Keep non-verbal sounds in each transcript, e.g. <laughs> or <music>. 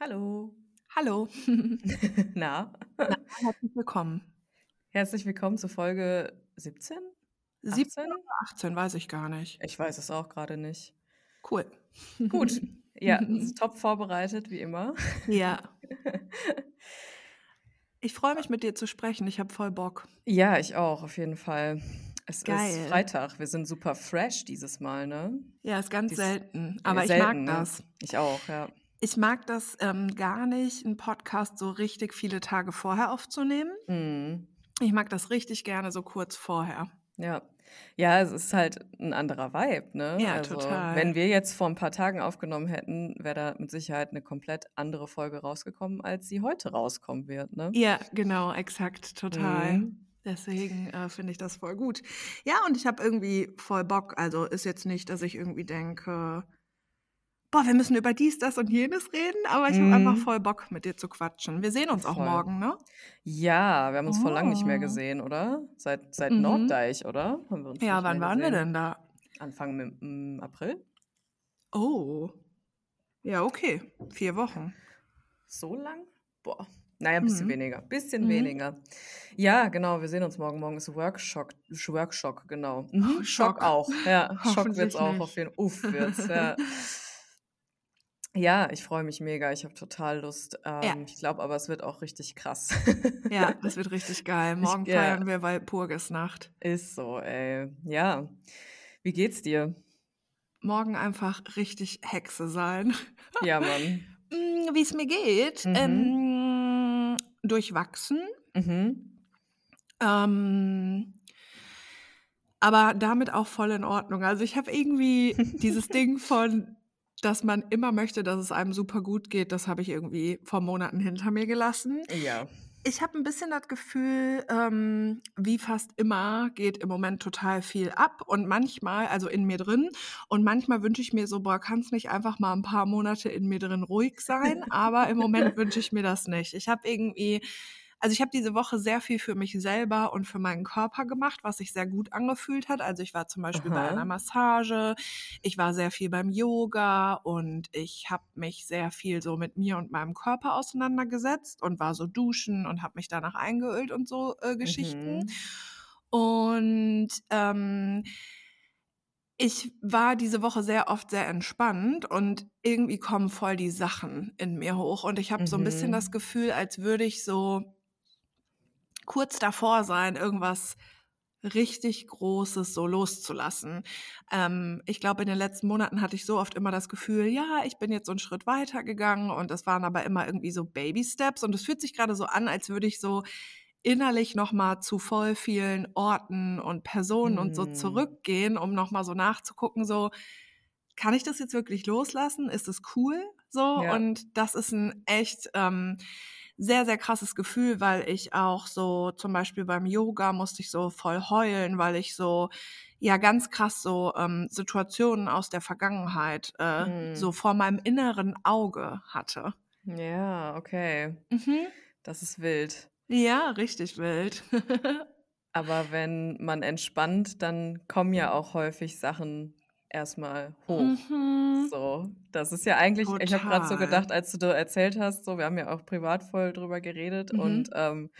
Hallo. Hallo. <laughs> <laughs> Na? Na, herzlich willkommen. Herzlich willkommen zur Folge 17? 17 oder 18, weiß ich gar nicht. Ich weiß es auch gerade nicht. Cool. Gut. <laughs> Ja, top vorbereitet, wie immer. Ja. Ich freue mich, mit dir zu sprechen. Ich habe voll Bock. Ja, ich auch, auf jeden Fall. Es Geil. ist Freitag. Wir sind super fresh dieses Mal, ne? Ja, ist ganz Dies- selten. äh, Aber ich selten, mag ne? das. Ich auch, ja. Ich mag das ähm, gar nicht, einen Podcast so richtig viele Tage vorher aufzunehmen. Mhm. Ich mag das richtig gerne so kurz vorher. Ja. Ja, es ist halt ein anderer Vibe, ne? Ja, also, total. Wenn wir jetzt vor ein paar Tagen aufgenommen hätten, wäre da mit Sicherheit eine komplett andere Folge rausgekommen, als sie heute rauskommen wird, ne? Ja, genau, exakt, total. Mhm. Deswegen äh, finde ich das voll gut. Ja, und ich habe irgendwie voll Bock. Also ist jetzt nicht, dass ich irgendwie denke, boah, wir müssen über dies, das und jenes reden, aber ich habe Mhm. einfach voll Bock, mit dir zu quatschen. Wir sehen uns auch Voll. morgen, ne? Ja, wir haben uns vor lang nicht mehr Oh. gesehen, oder? Seit, seit Mhm. Norddeich, oder? Wir Ja, wann waren wir gesehen. denn da? Anfang mit, mm, April? Oh. Ja, okay. Vier Wochen. So lang? Boah. Naja, ein bisschen Mhm. weniger. Bisschen Mhm. weniger. Ja, genau, wir sehen uns morgen. Morgen ist Workshop, Workshop, genau. Mhm. Oh, Schock Schock. auch. Ja, <laughs> Schock wird's auch nicht. auf jeden Uff wird's, ja. <laughs> Ja, ich freue mich mega. Ich habe total Lust. Ähm, Ich glaube aber, es wird auch richtig krass. Ja, <laughs> das wird richtig geil. Morgen Ich- ja. feiern wir Walpurgisnacht. Ist so, ey. Ja. Wie geht's dir? Morgen einfach richtig Hexe sein. Ja, <laughs> Mann. Mm, Wie es mir geht? Mhm. Ähm, durchwachsen. Mhm. Ähm, aber damit auch voll in Ordnung. Also ich habe irgendwie dieses Ding von, dass man immer möchte, dass es einem super gut geht, das habe ich irgendwie vor Monaten hinter mir gelassen. Ja. Ich habe ein bisschen das Gefühl, ähm, wie fast immer geht im Moment total viel ab und manchmal, also in mir drin, und manchmal wünsche ich mir so, boah, kann es nicht einfach mal ein paar Monate in mir drin ruhig sein, <laughs> aber im Moment wünsche ich mir das nicht. Ich habe irgendwie, also ich habe diese Woche sehr viel für mich selber und für meinen Körper gemacht, was sich sehr gut angefühlt hat. Also ich war zum Beispiel bei Aha. einer Massage, ich war sehr viel beim Yoga und ich habe mich sehr viel so mit mir und meinem Körper auseinandergesetzt und war so duschen und habe mich danach eingeölt und so äh, Geschichten. Mhm. Und ähm, ich war diese Woche sehr oft sehr entspannt und irgendwie kommen voll die Sachen in mir hoch. Und ich habe so ein bisschen Mhm. das Gefühl, als würde ich so kurz davor sein, irgendwas richtig Großes so loszulassen. Ähm, ich glaube, in den letzten Monaten hatte ich so oft immer das Gefühl, ja, ich bin jetzt so einen Schritt weiter gegangen und das waren aber immer irgendwie so Baby-Steps und es fühlt sich gerade so an, als würde ich so innerlich nochmal zu voll vielen Orten und Personen und so Hm. zurückgehen, um nochmal so nachzugucken, so, kann ich das jetzt wirklich loslassen? Ist es cool? So, Ja. und das ist ein echt ähm, sehr, sehr krasses Gefühl, weil ich auch so, zum Beispiel beim Yoga musste ich so voll heulen, weil ich so, ja, ganz krass so ähm, Situationen aus der Vergangenheit äh, Hm. so vor meinem inneren Auge hatte. Ja, okay. Mhm. Das ist wild. Ja, richtig wild. <laughs> Aber wenn man entspannt, dann kommen ja auch häufig Sachen erstmal hoch. Mhm. So, das ist ja eigentlich, ich habe gerade so Total. gedacht, als du da erzählt hast, so, wir haben ja auch privat voll drüber geredet Mhm. und ähm,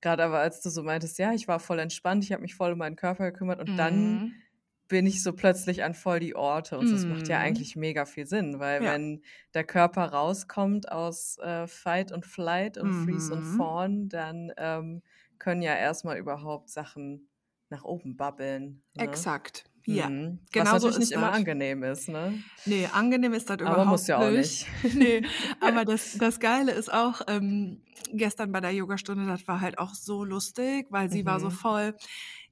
gerade aber als du so meintest, ja, ich war voll entspannt, ich habe mich voll um meinen Körper gekümmert und dann Mhm. bin ich so plötzlich an voll die Orte und das macht ja Mhm. eigentlich mega viel Sinn, weil Ja. wenn der Körper rauskommt aus äh, Fight und Flight und Freeze und Mhm. Fawn, dann ähm, können ja erstmal überhaupt Sachen nach oben babbeln. Ne? Exakt. Ja. Mhm. genau Was so natürlich ist nicht immer das. angenehm ist, ne? Nee, angenehm ist das Aber überhaupt muss ja auch nicht. <laughs> nee, <laughs> aber das, das Geile ist auch, ähm, gestern bei der Yogastunde, das war halt auch so lustig, weil sie war so Mhm. voll,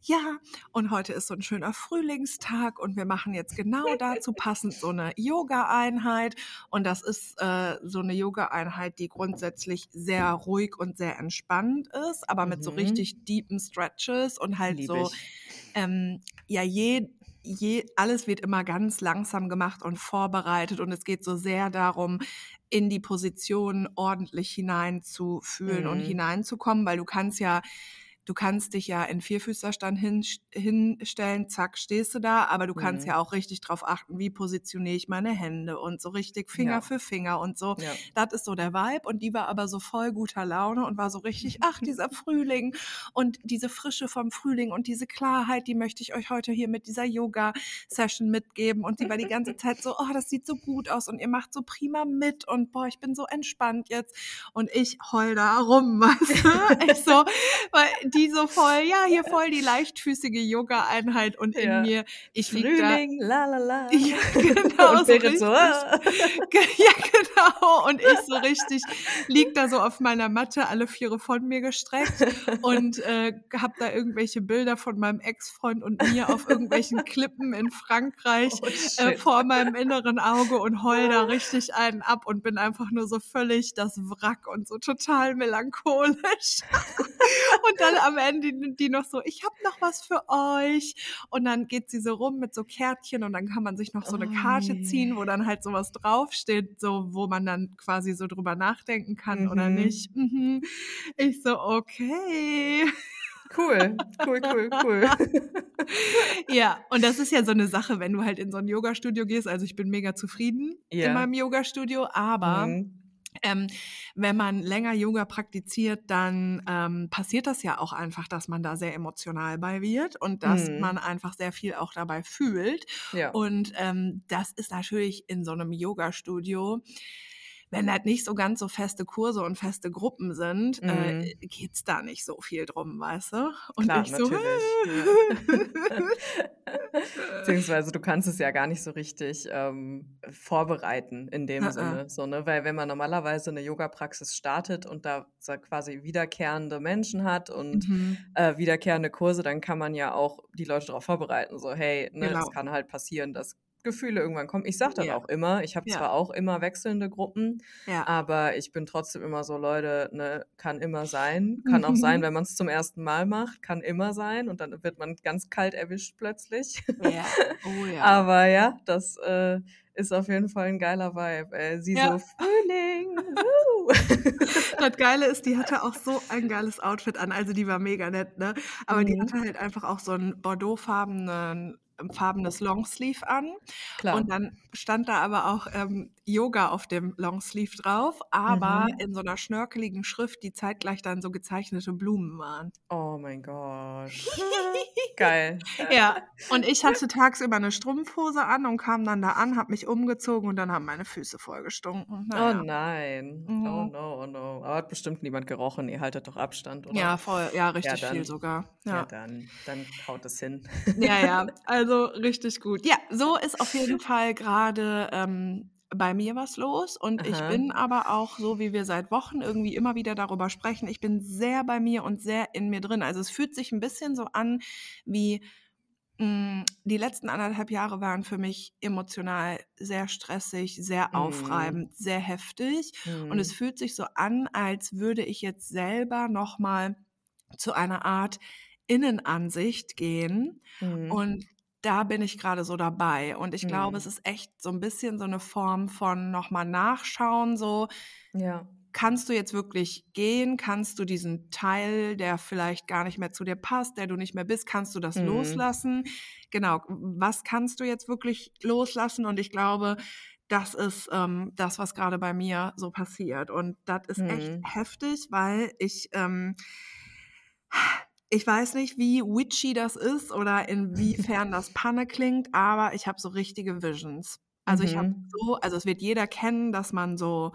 ja, und heute ist so ein schöner Frühlingstag und wir machen jetzt genau dazu passend so eine Yoga-Einheit. Und das ist äh, so eine Yoga-Einheit, die grundsätzlich sehr ruhig und sehr entspannt ist, aber mit so Mhm. richtig deepen Stretches und halt Lieb so, ähm, ja, je, je, alles wird immer ganz langsam gemacht und vorbereitet und es geht so sehr darum, in die Position ordentlich hineinzufühlen und Mhm. hineinzukommen, weil du kannst ja du kannst dich ja in Vierfüßlerstand hin, hinstellen, zack, stehst du da, aber du kannst Mhm. ja auch richtig drauf achten, wie positioniere ich meine Hände und so richtig Finger Ja. für Finger und so. Ja. Das ist so der Vibe und die war aber so voll guter Laune und war so richtig, ach, dieser <laughs> Frühling und diese Frische vom Frühling und diese Klarheit, die möchte ich euch heute hier mit dieser Yoga-Session mitgeben. Und sie war die ganze Zeit so, oh, das sieht so gut aus und ihr macht so prima mit und boah, ich bin so entspannt jetzt. Und ich heul da rum, <laughs> weißt du? Ich so, weil die so voll, ja, hier <laughs> voll die leichtfüßige Yoga-Einheit und in Ja. mir, ich lieg da. Frühling, la la la. <laughs> Ja, genau, Und so richtig. so, ah. Ja, genau. Und ich so richtig lieg da so auf meiner Matte, alle Viere von mir gestreckt und äh, hab da irgendwelche Bilder von meinem Ex-Freund und mir auf irgendwelchen <laughs> Klippen in Frankreich Oh, äh, vor meinem inneren Auge und heul da richtig einen ab und bin einfach nur so völlig das Wrack und so total melancholisch. und dann am Ende die, noch so, ich hab noch was für euch. Und dann geht sie so rum mit so Kärtchen und dann kann man sich noch so eine Oh, Karte ziehen, wo dann halt sowas draufsteht, so wo man dann quasi so drüber nachdenken kann oder Mhm. nicht. Mhm. Ich so, okay. Cool, cool, cool, cool. <laughs> Ja, und das ist ja so eine Sache, wenn du halt in so ein Yoga-Studio gehst. Also ich bin mega zufrieden Ja. in meinem Yoga-Studio, aber Mhm. Ähm, wenn man länger Yoga praktiziert, dann ähm, passiert das ja auch einfach, dass man da sehr emotional bei wird und dass Mhm. man einfach sehr viel auch dabei fühlt. Ja. Und ähm, das ist natürlich in so einem Yoga-Studio. Wenn halt nicht so ganz so feste Kurse und feste Gruppen sind, äh, geht's da nicht so viel drum, weißt du? Und Mhm. Klar, ich so, natürlich. <laughs> Beziehungsweise du kannst es ja gar nicht so richtig ähm, vorbereiten in dem Uh-uh. Sinne. So, ne? Weil wenn man normalerweise eine Yoga-Praxis startet und da quasi wiederkehrende Menschen hat und Mhm. äh, wiederkehrende Kurse, dann kann man ja auch die Leute darauf vorbereiten. So, hey, ne, Genau. es kann halt passieren, dass Gefühle irgendwann kommen. Ich sage dann Ja. auch immer, ich habe Ja. zwar auch immer wechselnde Gruppen, Ja. aber ich bin trotzdem immer so, Leute, ne, kann immer sein. <laughs> Kann auch sein, wenn man es zum ersten Mal macht, kann immer sein und dann wird man ganz kalt erwischt plötzlich. Ja. <laughs> Oh ja. Aber ja, das äh, ist auf jeden Fall ein geiler Vibe. Äh, sie so, Frühling. <laughs> Das Geile ist, die hatte auch so ein geiles Outfit an. Also die war mega nett, ne? Aber die Mhm. hatte halt einfach auch so ein bordeauxfarbenen farbenes Longsleeve an. Klar. Und dann stand da aber auch ähm, Yoga auf dem Longsleeve drauf, aber Mhm. in so einer schnörkeligen Schrift, die zeitgleich dann so gezeichnete Blumen waren. Oh mein Gott. <laughs> Geil. Ja, und ich hatte tagsüber eine Strumpfhose an und kam dann da an, habe mich umgezogen und dann haben meine Füße voll gestunken. Oh Naja. nein. Oh Mhm. no, oh no. Aber hat bestimmt niemand gerochen. Ihr haltet doch Abstand, oder? Ja, voll. Ja, richtig dann- viel sogar. Ja, Ja. dann, dann haut es hin. Ja, ja, <laughs> also richtig gut. Ja, so ist auf jeden Fall gerade ähm, bei mir was los. Und ich Aha. bin aber auch, so wie wir seit Wochen irgendwie immer wieder darüber sprechen, ich bin sehr bei mir und sehr in mir drin. Also es fühlt sich ein bisschen so an wie mh, die letzten anderthalb Jahre waren für mich emotional sehr stressig, sehr Mhm. aufreibend, sehr heftig. Und es Mhm. fühlt sich so an, als würde ich jetzt selber nochmal zu einer Art Innenansicht gehen. Mhm. Und da bin ich gerade so dabei. Und ich glaube, Mhm. es ist echt so ein bisschen so eine Form von nochmal nachschauen, so Ja. kannst du jetzt wirklich gehen? Kannst du diesen Teil, der vielleicht gar nicht mehr zu dir passt, der du nicht mehr bist, kannst du das Mhm. loslassen? Genau, was kannst du jetzt wirklich loslassen? Und ich glaube, das ist ähm, das, was gerade bei mir so passiert. Und das ist echt Mhm. heftig, weil ich, ähm, ich weiß nicht, wie witchy das ist oder inwiefern das <laughs> Panne klingt, aber ich habe so richtige Visions. Also ich habe Mhm. so, also es wird jeder kennen, dass man so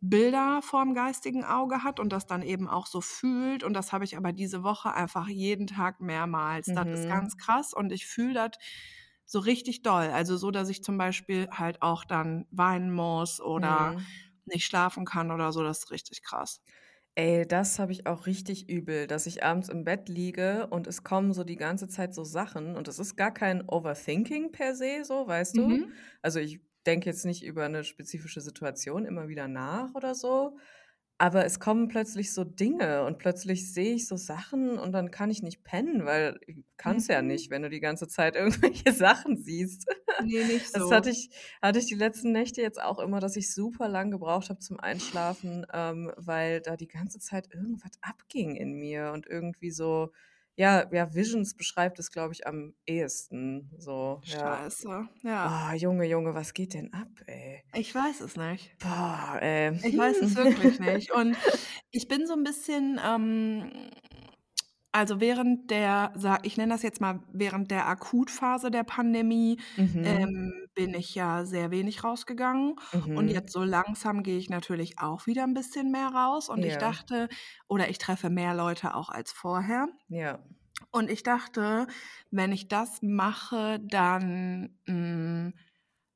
Bilder vorm geistigen Auge hat und das dann eben auch so fühlt. Und das habe ich aber diese Woche einfach jeden Tag mehrmals. Das ist Mhm. ganz krass und ich fühle das so richtig doll. Also so, dass ich zum Beispiel halt auch dann weinen muss oder Mhm. nicht schlafen kann oder so. Das ist richtig krass. Ey, das habe ich auch richtig übel, dass ich abends im Bett liege und es kommen so die ganze Zeit so Sachen und es ist gar kein Overthinking per se, so, weißt du? Mhm. Also ich denke jetzt nicht über eine spezifische Situation immer wieder nach oder so, aber es kommen plötzlich so Dinge und plötzlich sehe ich so Sachen und dann kann ich nicht pennen, weil ich kann's ja Mhm. nicht, wenn du die ganze Zeit <laughs> irgendwelche Sachen siehst. Ne, nicht Das so. hatte ich hatte ich die letzten Nächte jetzt auch immer, dass ich super lang gebraucht habe zum Einschlafen, ähm, weil da die ganze Zeit irgendwas abging in mir und irgendwie so ja, ja, Visions beschreibt es, glaube ich, am ehesten so, ja. Scheiße, ja. Oh, Junge, Junge, was geht denn ab, ey? Ich weiß es nicht. Boah, ey. Ich weiß es wirklich nicht. <laughs> Und ich bin so 'n bisschen, ähm also während der ich nenne das jetzt mal während der Akutphase der Pandemie, Mhm. ähm, bin ich ja sehr wenig rausgegangen. Und Mhm. jetzt so langsam gehe ich natürlich auch wieder 'n bisschen mehr raus. Und ich Ja. dachte oder ich treffe mehr Leute auch als vorher. Ja. Und ich dachte, wenn ich das mache, dann, hm,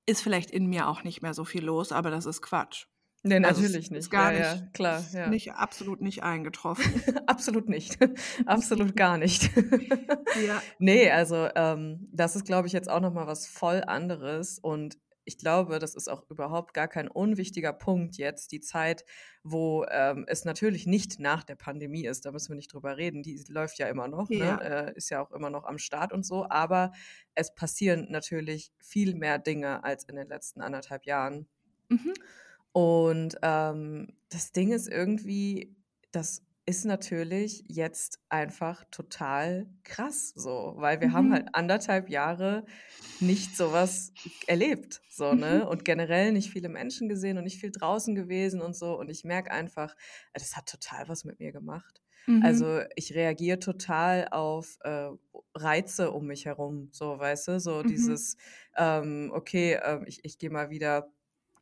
ist vielleicht in mir auch nicht mehr so viel los, aber das ist Quatsch. Ne, Also, es natürlich ist nicht. gar Ja, ja, nicht klar, ist ja. nicht absolut nicht eingetroffen. <laughs> Absolut nicht. <laughs> Absolut gar nicht. <laughs> Ja. Ne, also, ähm, das ist, glaube ich, jetzt auch noch mal was voll anderes und ich glaube, das ist auch überhaupt gar kein unwichtiger Punkt jetzt, die Zeit, wo, ähm, es natürlich nicht nach der Pandemie ist, da müssen wir nicht drüber reden, die läuft ja immer noch, ne, Ja. äh, ist ja auch immer noch am Start und so, aber es passieren natürlich viel mehr Dinge als in den letzten 1,5 Jahren. Mhm. Und, ähm, das Ding ist irgendwie, das ist natürlich jetzt einfach total krass so, weil wir haben Mhm. halt 1,5 Jahre nicht so was erlebt, so, Mhm. ne? Und generell nicht viele Menschen gesehen und nicht viel draußen gewesen und so. Und ich merke einfach, äh, das hat total was mit mir gemacht. Mhm. Also, ich reagiere total auf, äh, Reize um mich herum, so, weißt du? So Mhm. dieses, ähm, okay, ähm, ich ich gehe mal wieder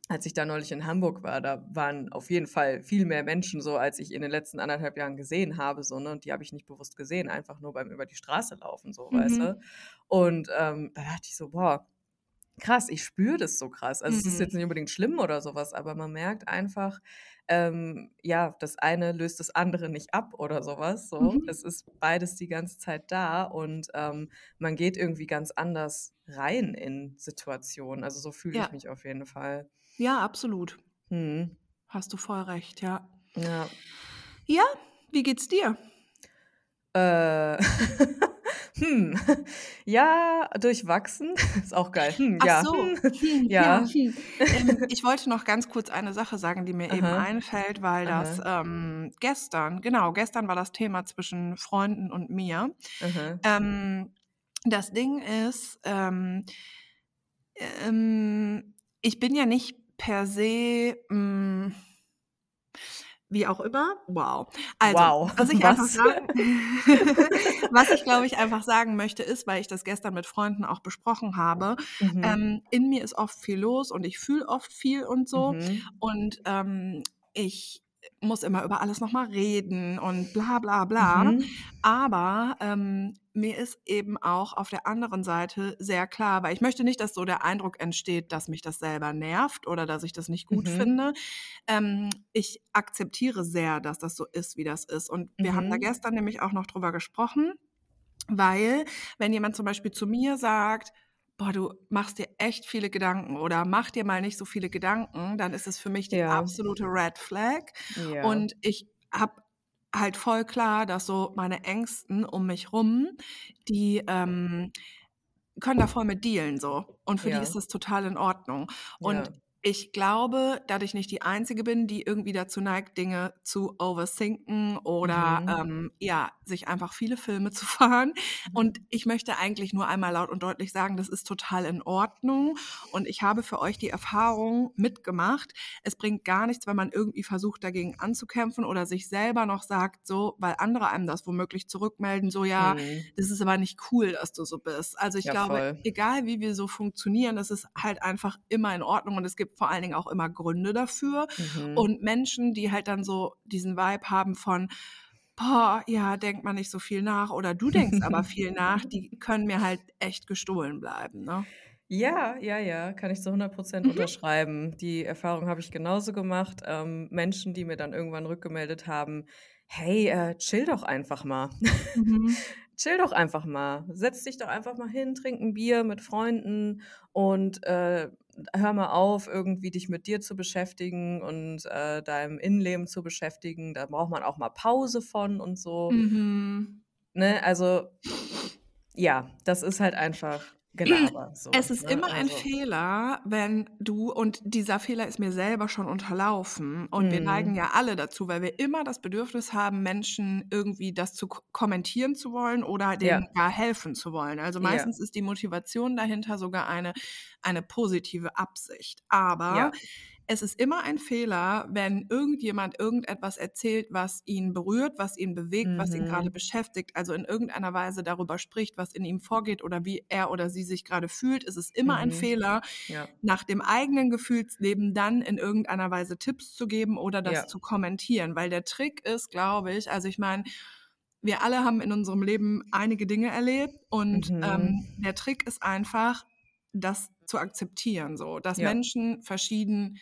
als ich da neulich in Hamburg war, da waren auf jeden Fall viel mehr Menschen so, als ich in den letzten 1,5 Jahren gesehen habe, so, ne? Und die habe ich nicht bewusst gesehen, einfach nur beim über die Straße laufen, so, weißt Mhm. du? Und, ähm, da dachte ich so: „Boah, krass, ich spüre das so krass.“ Also, es ist Mhm. jetzt nicht unbedingt schlimm oder so was, aber man merkt einfach, ähm, ja, das eine löst das andere nicht ab oder so was, so. Mhm. Es ist beides die ganze Zeit da und, ähm, man geht irgendwie ganz anders rein in Situationen. Also, so fühle ich Ja. mich auf jeden Fall. Ja, absolut. Mhm. Hast du voll recht, ja. Ja. Ja, wie geht's dir? Äh, <laughs> hm, ja, durchwachsen. <laughs> Ist auch geil. Hm, Ach ja, so, hm, <laughs> hm, ja, ja. hm. Ähm, ich wollte noch ganz kurz eine Sache sagen, die mir eben Aha. einfällt, weil das, Aha. ähm, gestern genau, gestern war das Thema zwischen Freunden und mir. Ähm, das Ding ist, ähm, ähm, ich bin ja nicht per se, hm wie auch immer. Wow. Also, Wow, was ich <laughs> einfach was? sagen <laughs> was ich, glaube ich, einfach sagen möchte, ist, weil ich das gestern mit Freunden auch besprochen habe, Mhm. ähm, in mir ist oft viel los und ich fühle oft viel und so. Mhm. Und, ähm, ich muss immer über alles noch mal reden und bla bla bla. Mhm. Aber, ähm, mir ist eben auch auf der anderen Seite sehr klar weil ich möchte nicht, dass so der Eindruck entsteht, dass mich das selber nervt oder dass ich das nicht gut Mhm. finde. Ähm, ich akzeptiere sehr, dass das so ist, wie das ist. Und wir haben da Mhm. gestern nämlich auch noch drüber gesprochen, weil wenn jemand zum Beispiel zu mir sagt: „Boah, du machst dir echt viele Gedanken“ oder „Mach dir mal nicht so viele Gedanken“, dann ist es für mich die Ja. absolute Red Flag. Ja. Und ich habe halt voll klar, dass so meine Ängsten um mich rum, die, ähm, können da voll mit dealen so. Und für die ist Ja. das total in Ordnung. Und Ja. Ich glaube, dass ich nicht die Einzige bin, die irgendwie dazu neigt, Dinge zu overthinken oder, Mhm. ähm, ja, sich einfach viele Filme <laughs> zu fahren. Und ich möchte eigentlich nur einmal laut und deutlich sagen, das ist total in Ordnung. Und ich habe für euch die Erfahrung mitgemacht. Es bringt gar nichts, wenn man irgendwie versucht, dagegen anzukämpfen oder sich selber noch sagt, so, weil andere einem das womöglich zurückmelden, so, ja, Mhm. das ist aber nicht cool, dass du so bist. Also ich Ja, glaube, voll. egal wie wir so funktionieren, das ist halt einfach immer in Ordnung und es gibt vor allen Dingen auch immer Gründe dafür. Mhm. Und Menschen, die halt dann so diesen Vibe haben von, boah, ja, denkt man nicht so viel nach oder du denkst aber <laughs> viel nach, die können mir halt echt gestohlen bleiben, ne? Ja, ja, ja, kann ich zu 100% Mhm. unterschreiben. Die Erfahrung habe ich genauso gemacht. Ähm, Menschen, die mir dann irgendwann rückgemeldet haben: „Hey, äh, chill doch einfach mal. Mhm. <laughs> Chill doch einfach mal. Setz dich doch einfach mal hin, trink 'n Bier mit Freunden und, äh, hör mal auf, irgendwie dich mit dir zu beschäftigen und äh, deinem Innenleben zu beschäftigen. Da braucht man auch mal Pause von und so. Mhm. Ne? Also, ja, das ist halt einfach <clears throat> Gelaber. So, Es ist ne? immer ein Also, Fehler, wenn du, und dieser Fehler ist mir selber schon unterlaufen, und wir neigen mhm. ja alle dazu, weil wir immer das Bedürfnis haben, Menschen irgendwie das zu ko- kommentieren zu wollen oder Ja, denen gar helfen zu wollen. Also ja, meistens ist die Motivation dahinter sogar eine, eine positive Absicht. ja, Aber es ist immer ein Fehler, wenn irgendjemand irgendetwas erzählt, was ihn berührt, was ihn bewegt, was ihn gerade mhm. beschäftigt, also in irgendeiner Weise darüber spricht, was in ihm vorgeht oder wie er oder sie sich gerade fühlt. Es ist immer ein Mhm. Fehler, Ja, nach dem eigenen Gefühlsleben dann in irgendeiner Weise Tipps zu geben oder das ja, zu kommentieren. Weil der Trick ist, glaube ich, also ich meine, wir alle haben in unserem Leben einige Dinge erlebt und mhm. ähm, der Trick ist einfach, das zu akzeptieren, so, dass Ja, Menschen verschieden,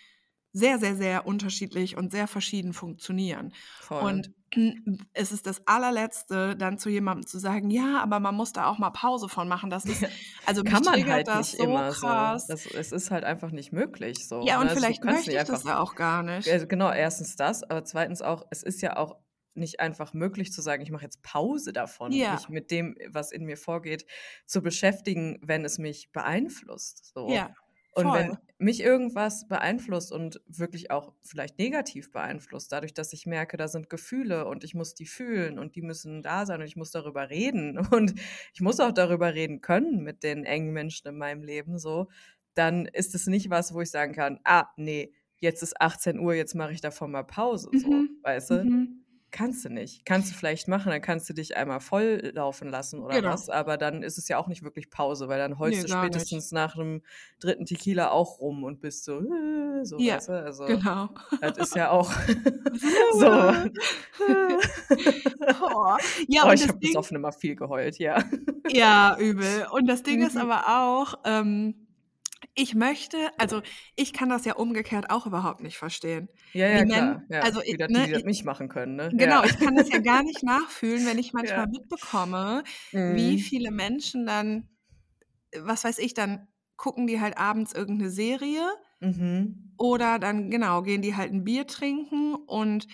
sehr, sehr, sehr unterschiedlich und sehr verschieden funktionieren. voll. Und <clears throat> es ist das allerletzte, dann zu jemandem zu sagen, ja, aber man muss da auch mal Pause von machen. Das ist, <laughs> also Kann man halt das nicht so immer so. krass. Das, es ist halt einfach nicht möglich so. Ja, und Also vielleicht möchte ich das ja auch gar nicht. Also genau, erstens das, aber zweitens auch, es ist ja auch nicht einfach möglich zu sagen, ich mache jetzt Pause davon, Ja, mich mit dem, was in mir vorgeht, zu beschäftigen, wenn es mich beeinflusst. So. ja, Und wenn voll. mich irgendwas beeinflusst und wirklich auch vielleicht negativ beeinflusst, dadurch, dass ich merke, da sind Gefühle und ich muss die fühlen und die müssen da sein und ich muss darüber reden <laughs> und ich muss auch darüber reden können mit den engen Menschen in meinem Leben, so, dann ist es nicht was, wo ich sagen kann, ah, nee, jetzt ist 18 Uhr, jetzt mache ich davon mal Pause, so, Mhm, weißt du? mhm. Kannst du nicht. Kannst du vielleicht machen, dann kannst du dich einmal voll laufen lassen oder Genau. was, aber dann ist es ja auch nicht wirklich Pause, weil dann heulst Nee, du gar nicht. spätestens nach einem dritten Tequila auch rum und bist so, äh, so, Ja, weißt du? Also, genau. das ist ja auch <laughs> so. <laughs> Oh. Ja, Oh, und ich habe Ding, besoffen immer viel geheult, ja. ja, übel. Und das Ding ist Mhm. aber auch, ähm, ich möchte, also ich kann das ja umgekehrt auch überhaupt nicht verstehen. Ja, Wie ja, Men, klar. Ja, also ich, ne, die das ich, nicht machen können, ne? genau, Ja. ich kann das ja gar nicht nachfühlen, wenn ich <laughs> manchmal Ja. mitbekomme, wie Mhm. viele Menschen dann, was weiß ich, dann gucken die halt abends irgendeine Serie Mhm. oder dann, genau, gehen die halt ein Bier trinken und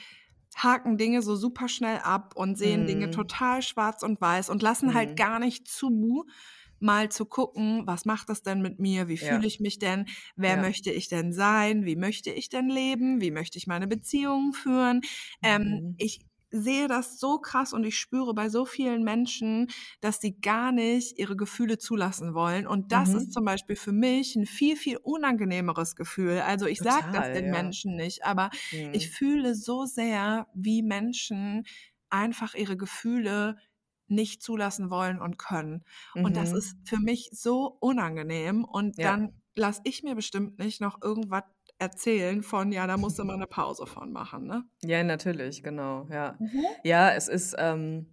haken Dinge so super schnell ab und sehen Dinge Mhm. total schwarz und weiß und lassen halt Mhm. gar nicht zu, mal zu gucken, was macht das denn mit mir? Wie fühle Ja, ich mich denn? Wer ja. möchte ich denn sein? Wie möchte ich denn leben? Wie möchte ich meine Beziehungen führen? Ähm, Mhm. ich sehe das so krass und ich spüre bei so vielen Menschen, dass sie gar nicht ihre Gefühle zulassen wollen. Und das ist Mhm. zum Beispiel für mich ein viel, viel unangenehmeres Gefühl. Also ich sage das den ja. Menschen nicht, aber ich Mhm. fühle so sehr, wie Menschen einfach ihre Gefühle nicht zulassen wollen und können. Und das Mhm. ist für mich so unangenehm. Und Ja. dann lasse ich mir bestimmt nicht noch irgendwas erzählen von, ja, da musst du mal eine Pause von machen, ne? Ja, natürlich, genau, ja. Mhm. Ja, es ist, ähm,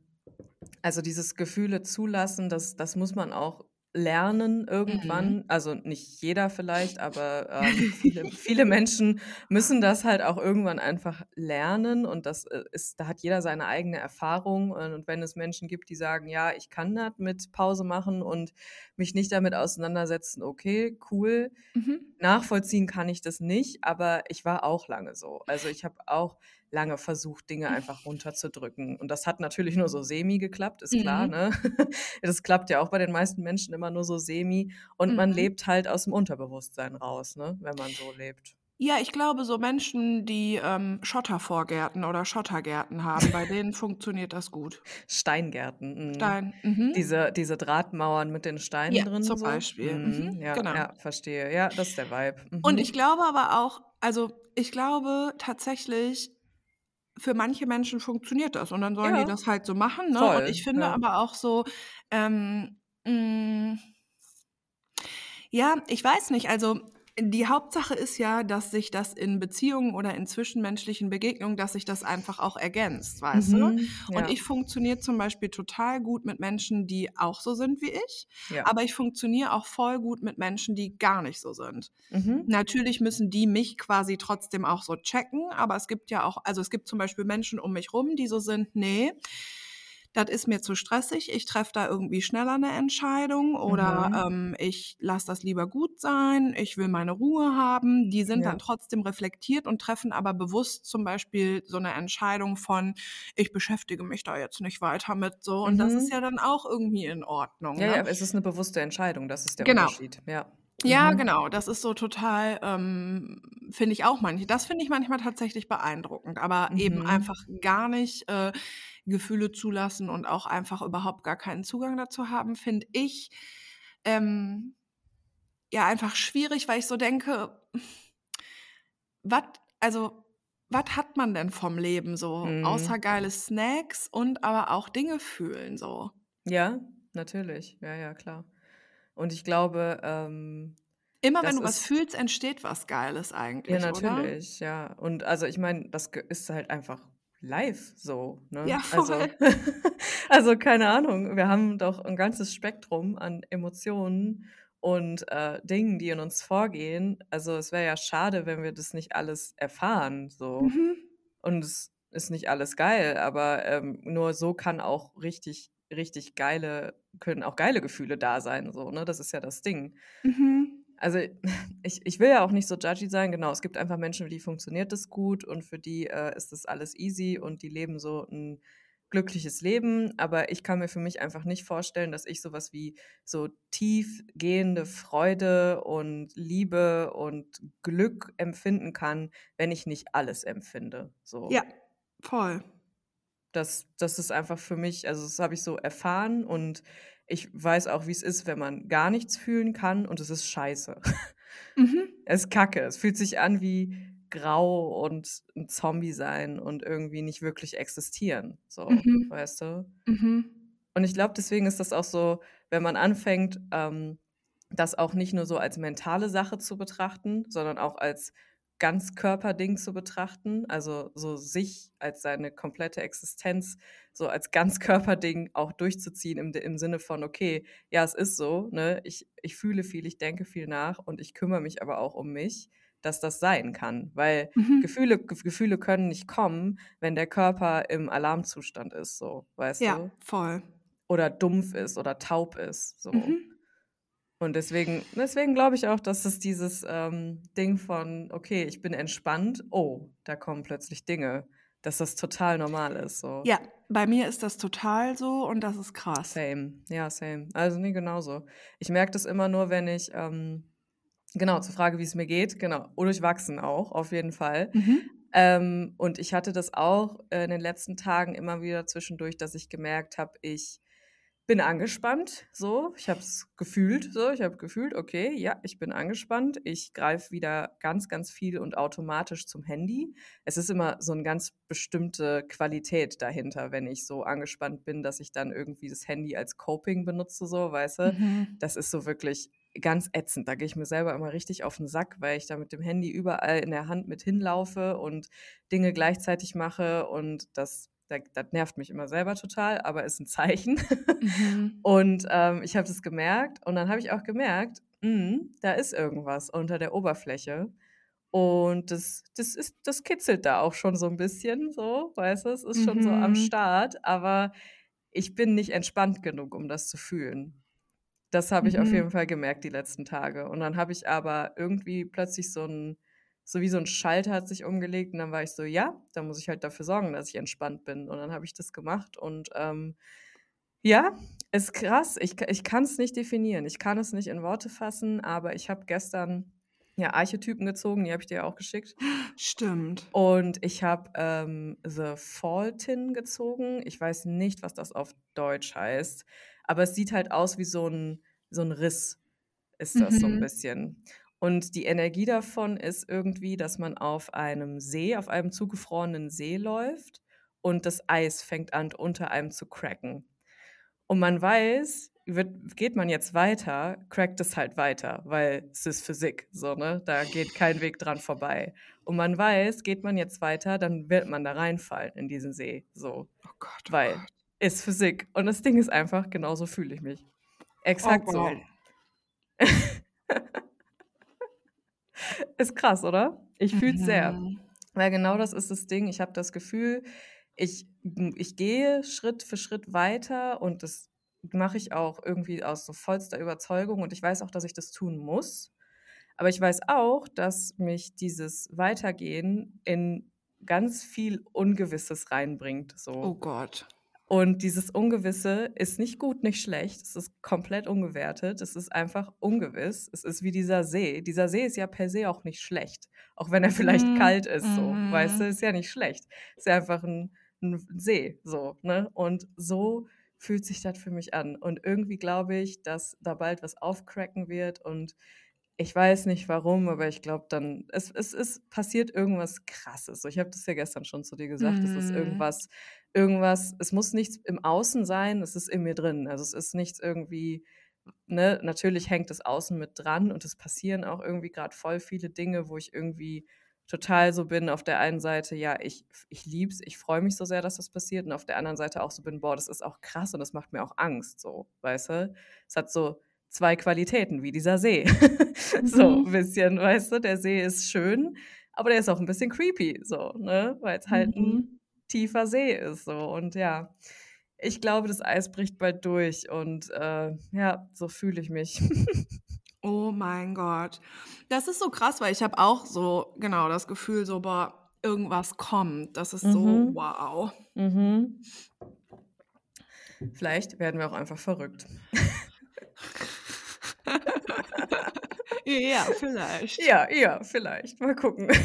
also dieses Gefühle zulassen, das, das muss man auch lernen Mhm. irgendwann. Also nicht jeder vielleicht, aber ähm, viele, <laughs> viele Menschen müssen das halt auch irgendwann einfach lernen und das äh, ist, da hat jeder seine eigene Erfahrung und, und wenn es Menschen gibt, die sagen, ja, ich kann das mit Pause machen und mich nicht damit auseinandersetzen, okay, cool, Mhm. nachvollziehen kann ich das nicht, aber ich war auch lange so. Also ich habe auch lange versucht, Dinge einfach runterzudrücken. Und das hat natürlich nur so semi geklappt, ist klar, Mhm. ne? <laughs> Das klappt ja auch bei den meisten Menschen immer nur so semi. Und man Mhm. lebt halt aus dem Unterbewusstsein raus, ne? Wenn man so lebt. Ja, ich glaube, so Menschen, die ähm, Schottervorgärten oder Schottergärten haben, bei <laughs> denen funktioniert das gut. Steingärten. mhm. Stein, mhm. Diese, diese Drahtmauern mit den Steinen Ja, drin. zum so. Beispiel. Mhm. Mhm, Ja, genau. ja, verstehe. Ja, das ist der Vibe. Und Mhm. ich glaube aber auch, also ich glaube tatsächlich, für manche Menschen funktioniert das und dann sollen die Ja, das halt so machen. Ne? Und voll. ich finde Ja. aber auch so, ähm, mh, ja, ich weiß nicht, also die Hauptsache ist ja, dass sich das in Beziehungen oder in zwischenmenschlichen Begegnungen, dass sich das einfach auch ergänzt, weißt du? Mhm. Und Ja, ich funktioniere zum Beispiel total gut mit Menschen, die auch so sind wie ich, ja. aber ich funktioniere auch voll gut mit Menschen, die gar nicht so sind. Mhm. Natürlich müssen die mich quasi trotzdem auch so checken, aber es gibt ja auch, also es gibt zum Beispiel Menschen um mich rum, die so sind, nee, das ist mir zu stressig, ich treffe da irgendwie schneller eine Entscheidung oder Mhm. ähm, ich lasse das lieber gut sein, ich will meine Ruhe haben. Die sind Ja. dann trotzdem reflektiert und treffen aber bewusst zum Beispiel so eine Entscheidung von, ich beschäftige mich da jetzt nicht weiter mit so. Und das ist Mhm. ja dann auch irgendwie in Ordnung. Ja, ne? ja, es ist eine bewusste Entscheidung, das ist der Genau. Unterschied. Ja. Ja, Mhm. genau. Das ist so total, ähm, finde ich auch manche. Das finde ich manchmal tatsächlich beeindruckend, aber eben Mhm. einfach gar nicht äh, Gefühle zulassen und auch einfach überhaupt gar keinen Zugang dazu haben, finde ich ähm, ja einfach schwierig, weil ich so denke, was, also, was hat man denn vom Leben so, außer Mhm. geile Snacks und aber auch Dinge fühlen so? Ja, natürlich. Ja, ja, klar. Und ich glaube, ähm, Immer wenn du was fühlst, entsteht was Geiles Ja, eigentlich, oder? natürlich, ja. Und also ich meine, das ist halt einfach live so, Ja, ne? Also voll. <laughs> also keine Ahnung, wir haben doch ein ganzes Spektrum an Emotionen und, äh, Dingen, die in uns vorgehen. Also, es wäre ja schade, wenn wir das nicht alles erfahren so. Mhm. Und es ist nicht alles geil, aber, ähm, nur so kann auch richtig richtig geile können auch geile Gefühle da sein so, ne? Das ist ja das Ding. Mhm. Also, <laughs> ich ich will ja auch nicht so judgy sein, genau. Es gibt einfach Menschen, für die funktioniert das gut und für die, äh, ist das alles easy und die leben so ein glückliches Leben. Aber ich kann mir für mich einfach nicht vorstellen, dass ich so was wie so tiefgehende Freude und Liebe und Glück empfinden kann, wenn ich nicht alles empfinde, so. Ja, voll. Das das ist einfach für mich also, das habe ich so erfahren und ich weiß auch, wie's ist, wenn man gar nichts fühlen kann und es ist scheiße. <laughs> Mhm. Es ist Kacke. Es fühlt sich an wie grau und 'n Zombie sein und irgendwie nicht wirklich existieren, so, Mhm. weißt du? Mhm. Und ich glaube, deswegen ist das auch so, wenn man anfängt, ähm, das auch nicht nur so als mentale Sache zu betrachten, sondern auch als Ganzkörperding zu betrachten, also so sich als seine komplette Existenz so als Ganzkörperding auch durchzuziehen im im Sinne von: „Okay, ja, es ist so, ne? Ich ich fühle viel, ich denke viel nach und ich kümmere mich aber auch um mich“, dass das sein kann. Weil Mhm. Gefühle Gef Gefühle können nicht kommen, wenn der Körper im Alarmzustand ist so, weißt Ja, du? voll. Oder dumpf ist oder taub ist, so. Mhm. Und deswegen deswegen glaube ich auch, dass es dieses, ähm, Ding von: „Okay, ich bin entspannt. Oh, da kommen plötzlich Dinge“, dass das total normal ist so. Ja, bei mir ist das total so und das ist krass. Same. Ja, same. Also, ne, genauso. Ich merke das immer nur, wenn ich, ähm genau, zur Frage, wie's mir geht, genau, durchwachsen auch, auf jeden Fall. Mhm. Ähm, und ich hatte das auch, in den letzten Tagen immer wieder zwischendurch, dass ich gemerkt habe, ich bin angespannt, so. Ich habe es gefühlt so. Ich habe gefühlt: „Okay, ja, ich bin angespannt. Ich greife wieder ganz, ganz viel und automatisch zum Handy.“ Es ist immer so 'n ganz bestimmte Qualität dahinter, wenn ich so angespannt bin, dass ich dann irgendwie das Handy als Coping benutze so, weißt du? Mhm. Das ist so wirklich ganz ätzend. Da gehe ich mir selber immer richtig auf 'n Sack, weil ich da mit dem Handy überall in der Hand mit hinlaufe und Dinge gleichzeitig mache und das da das nervt mich immer selber total, aber ist 'n Zeichen. Mhm. <laughs> Und, ähm, ich habe das gemerkt und dann habe ich auch gemerkt, mhm, da ist irgendwas unter der Oberfläche. Und das das ist das kitzelt da auch schon so 'n bisschen so, weißt du? Es ist schon so am Mhm. Start, aber ich bin nicht entspannt genug, um das zu fühlen. Das habe ich auf Mhm. jeden Fall gemerkt die letzten Tage. Und dann habe ich aber irgendwie plötzlich so 'n so wie so 'n Schalter hat sich umgelegt und dann war ich so: „Ja, dann muss ich halt dafür sorgen, dass ich entspannt bin.“ Und dann habe ich das gemacht und, ähm, ja, ist krass. Ich ich kann's nicht definieren. Ich kann es nicht in Worte fassen, aber ich habe gestern, ja, Archetypen gezogen, die habe ich dir ja auch geschickt. Stimmt. Und ich habe, ähm, The Faultin gezogen. Ich weiß nicht, was das auf Deutsch heißt, aber es sieht halt aus wie so 'n so 'n Riss ist das so 'n Mhm. bisschen. Und die Energie davon ist irgendwie, dass man auf einem See auf einem zugefrorenen See läuft und das Eis fängt an, unter einem zu cracken. Und man weiß, wird geht man jetzt weiter, crackt es halt weiter, weil es ist Physik, so, ne? Da geht kein Weg dran vorbei. Und man weiß, geht man jetzt weiter, dann wird man da reinfallen in diesen See, so. Oh Gott, oh Weil Gott. ist Physik. Und das Ding ist einfach, genauso fühle ich mich. Oh Exakt so. <laughs> Ist krass, oder? Ich fühle es sehr. Mhm. Weil genau das ist das Ding. Ich habe das Gefühl, ich, ich gehe Schritt für Schritt weiter und das mache ich auch irgendwie aus so vollster Überzeugung und ich weiß auch, dass ich das tun muss. Aber ich weiß auch, dass mich dieses Weitergehen in ganz viel Ungewisses reinbringt. So. Oh Gott. Und dieses Ungewisse ist nicht gut, nicht schlecht. Es ist komplett ungewertet. Es ist einfach ungewiss. Es ist wie dieser See. Dieser See ist ja per se auch nicht schlecht. Auch wenn er vielleicht Mhm. kalt ist, so. Mhm. Weißt du, ist ja nicht schlecht. Ist ja einfach ein, ein See, so, ne? Und so fühlt sich das für mich an. Und irgendwie glaube ich, dass da bald was aufcracken wird und ich weiß nicht warum, aber ich glaube dann, es, es, es passiert irgendwas Krasses. Ich habe das ja gestern schon zu dir gesagt. Es ist Mhm. irgendwas, irgendwas, es muss nichts im Außen sein, es ist in mir drin. Also es ist nichts irgendwie, ne, natürlich hängt das Außen mit dran und es passieren auch irgendwie gerade voll viele Dinge, wo ich irgendwie total so bin, auf der einen Seite, ja, ich, ich lieb's, ich freue mich so sehr, dass das passiert, und auf der anderen Seite auch so bin, boah, das ist auch krass und das macht mir auch Angst, so, weißt du? Es hat so zwei Qualitäten, wie dieser See. <laughs> so ein Mhm. bisschen, weißt du, der See ist schön, aber der ist auch ein bisschen creepy, so, ne? Weil es halt ein Mhm. Tiefer See ist, so. Und ja, ich glaube, das Eis bricht bald durch und äh, ja, so fühle ich mich. <laughs> Oh mein Gott. Das ist so krass, weil ich habe auch so, genau, das Gefühl, so, boah, irgendwas kommt. Das ist so, Mhm. wow. Mhm. Vielleicht werden wir auch einfach verrückt. <laughs> <laughs> Ja, vielleicht. Ja, ja, vielleicht. Mal gucken. <laughs>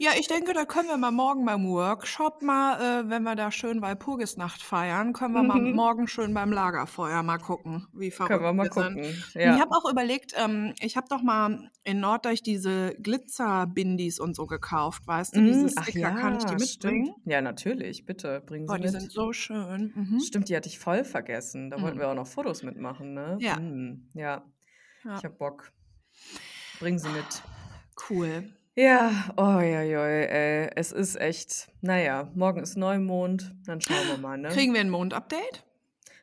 Ja, ich denke, da können wir mal morgen beim Workshop mal, äh, wenn wir da schön Walpurgisnacht feiern, können wir mal Mhm. morgen schön beim Lagerfeuer mal gucken, wie verrückt Können wir mal wir gucken. Ja. Ich habe auch überlegt, ähm, ich habe doch mal in Norddeich diese Glitzer-Bindis und so gekauft, weißt du? Diese Mm, ach Sticker, kann ich die ja, mitbringen? stimmt. Ja, natürlich, bitte, bringen Sie die mit. sind so schön. Mhm. Stimmt, die hatte ich voll vergessen. Da wollten Mhm. wir auch noch Fotos mitmachen, ne? Ja. Mm, ja, Ja. ich hab Bock. Bringen Sie mit. Cool. Ja, oh ja, ja, ey. Es ist echt, naja, morgen ist Neumond, dann schauen wir mal, ne? Kriegen wir ein Mondupdate?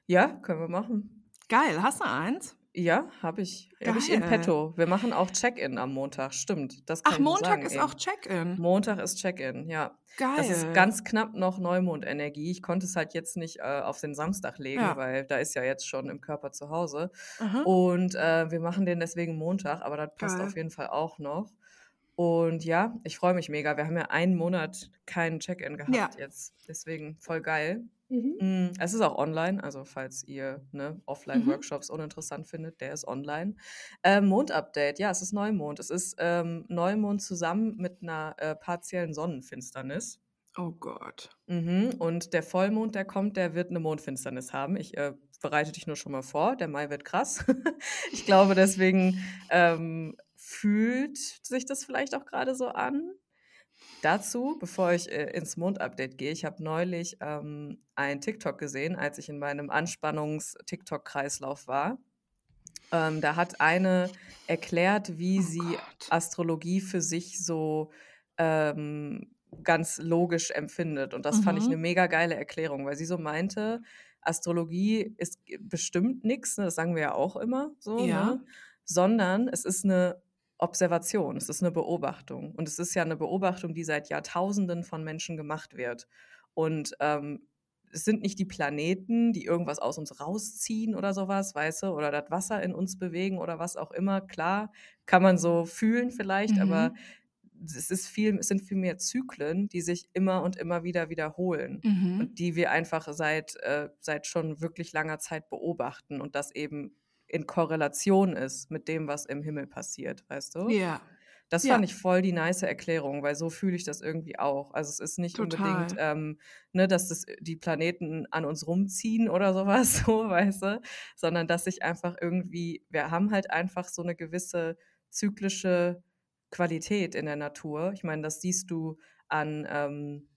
Ja, können wir machen. Geil, hast du eins? Ja, habe ich. Habe ich in petto. Wir machen auch Check-in am Montag, stimmt. Das kann Ach, Montag sagen ist eben. auch Check-in. Montag ist Check-in, ja. Geil. Das ist ganz knapp noch Neumondenergie. Ich konnte es halt jetzt nicht äh, auf den Samstag legen, Ja. weil da ist ja jetzt schon im Körper zu Hause. Aha. Und äh, wir machen den deswegen Montag, aber das passt Geil. auf jeden Fall auch noch. Und ja, ich freue mich mega. Wir haben ja einen Monat keinen Check-in gehabt Ja. jetzt. Deswegen voll geil. Mhm. Mm, Es ist auch online, also falls ihr ne, Mhm. Offline-Workshops uninteressant findet, der ist online. Ähm, Mondupdate, ja, es ist Neumond. Es ist ähm, Neumond zusammen mit einer äh, partiellen Sonnenfinsternis. Oh Gott. Mhm. Und der Vollmond, der kommt, der wird eine Mondfinsternis haben. Ich äh, bereite dich nur schon mal vor. Der Mai wird krass. <laughs> ich glaube, deswegen ähm, fühlt sich das vielleicht auch gerade so an. Dazu, bevor ich äh, ins Mondupdate gehe, ich habe neulich ähm, ein TikTok gesehen, als ich in meinem Anspannungs-TikTok-Kreislauf war. Ähm, da hat eine erklärt, wie Oh sie Gott. Astrologie für sich so ähm, ganz logisch empfindet. Und das fand ich Mhm. eine mega geile Erklärung, weil sie so meinte, Astrologie ist bestimmt nichts, ne, das sagen wir ja auch immer so, Ja. ne? sondern es ist eine Observation, es ist eine Beobachtung. Und es ist ja eine Beobachtung, die seit Jahrtausenden von Menschen gemacht wird. Und ähm, es sind nicht die Planeten, die irgendwas aus uns rausziehen oder sowas, weißt du, oder das Wasser in uns bewegen oder was auch immer. Klar, kann man so fühlen vielleicht, aber Mhm. es, ist viel, es sind viel mehr Zyklen, die sich immer und immer wieder wiederholen Mhm. und die wir einfach seit, äh, seit schon wirklich langer Zeit beobachten und das eben in Korrelation ist mit dem, was im Himmel passiert, weißt du? Ja. Das Ja. fand ich voll die nice Erklärung, weil so fühle ich das irgendwie auch. Also es ist nicht unbedingt, Total. ähm, ne, dass das die Planeten an uns rumziehen oder sowas, <laughs> so, weißt du, sondern dass sich einfach irgendwie, wir haben halt einfach so eine gewisse zyklische Qualität in der Natur. Ich meine, das siehst du an, ähm,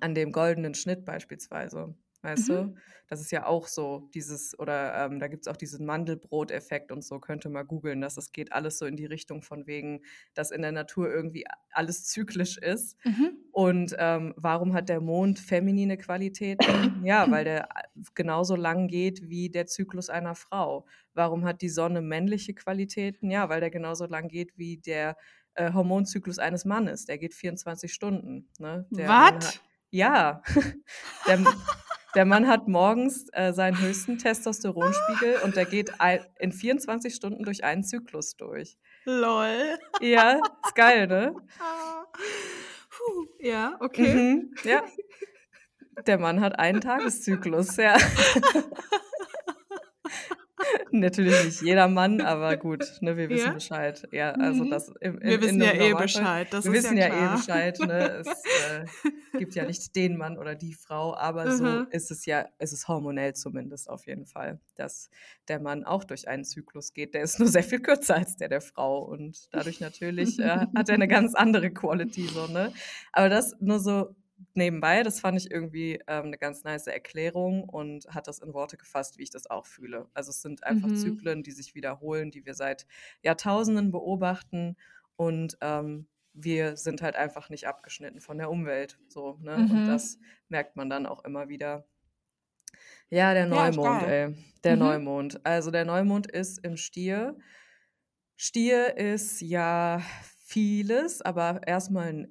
an dem goldenen Schnitt beispielsweise. Weißt Mhm. du? Das ist ja auch so, dieses, oder ähm, da gibt es auch diesen Mandelbrot-Effekt und so, könnt ihr mal googeln, dass es geht alles so in die Richtung von wegen, dass in der Natur irgendwie alles zyklisch ist. Mhm. Und ähm, warum hat der Mond feminine Qualitäten? <clears throat> Ja, weil der genauso lang geht wie der Zyklus einer Frau. Warum hat die Sonne männliche Qualitäten? Ja, weil der genauso lang geht wie der äh, Hormonzyklus eines Mannes. Der geht 24 Stunden. Ne? Was? Ja, <laughs> der, <laughs> der Mann hat morgens äh, seinen höchsten Testosteronspiegel und der geht ein, in 24 Stunden durch einen Zyklus durch. Lol. Ja, ist geil, ne? Puh, ja, okay. Mhm, ja. Der Mann hat einen Tageszyklus, ja. <laughs> Natürlich nicht jeder Mann, <laughs> aber gut, ne, wir wissen Ja? Bescheid. Ja, also Mhm. das im, Wir im, wissen ja eh Bescheid. Das wir ist wissen ja, ja, eh. Bescheid, ne? Es <laughs> äh, gibt ja nicht den Mann oder die Frau, aber so Mhm. ist es ja, ist es hormonell zumindest auf jeden Fall, dass der Mann auch durch einen Zyklus geht. Der ist nur sehr viel kürzer als der der Frau und dadurch natürlich äh, hat er eine <laughs> ganz andere Quality, so, ne? Aber das nur so nebenbei, das fand ich irgendwie ähm, eine ganz nice Erklärung und hat das in Worte gefasst, wie ich das auch fühle. Also es sind einfach Mhm. Zyklen, die sich wiederholen, die wir seit Jahrtausenden beobachten und ähm, wir sind halt einfach nicht abgeschnitten von der Umwelt. So, ne? Und Mhm. das merkt man dann auch immer wieder. Ja, der Ja, Neumond, geil. ey. Der Mhm. Neumond. Also der Neumond ist im Stier. Stier ist ja vieles, aber erstmal ein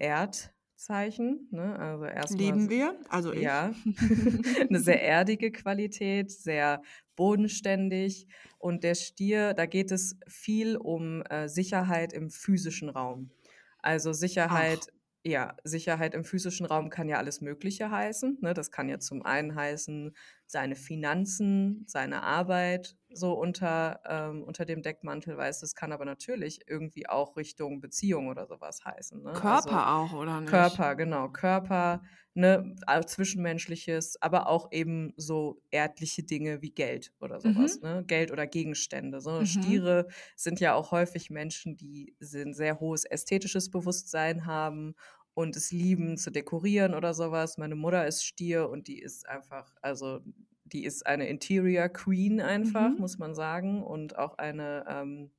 Erdzeichen. Ne? Also erstmal Lieben wir, also ich. ja, <laughs> <laughs> eine sehr erdige Qualität, sehr bodenständig. Und der Stier, da geht es viel um äh, Sicherheit im physischen Raum. Also Sicherheit, ja, Sicherheit im physischen Raum kann ja alles Mögliche heißen. Ne? Das kann ja zum einen heißen, seine Finanzen, seine Arbeit so unter, ähm, unter dem Deckmantel, weißt du, es kann aber natürlich irgendwie auch Richtung Beziehung oder sowas heißen. Ne? Körper Also, auch, oder nicht? Körper, genau, Körper, ne, Zwischenmenschliches, aber auch eben so erdliche Dinge wie Geld oder sowas, ne? Geld oder Gegenstände. So Mhm. Stiere sind ja auch häufig Menschen, die ein sehr hohes ästhetisches Bewusstsein haben und es lieben zu dekorieren oder sowas. Meine Mutter ist Stier und die ist einfach, also die ist eine Interior Queen einfach, Mhm. muss man sagen, und auch eine ähm,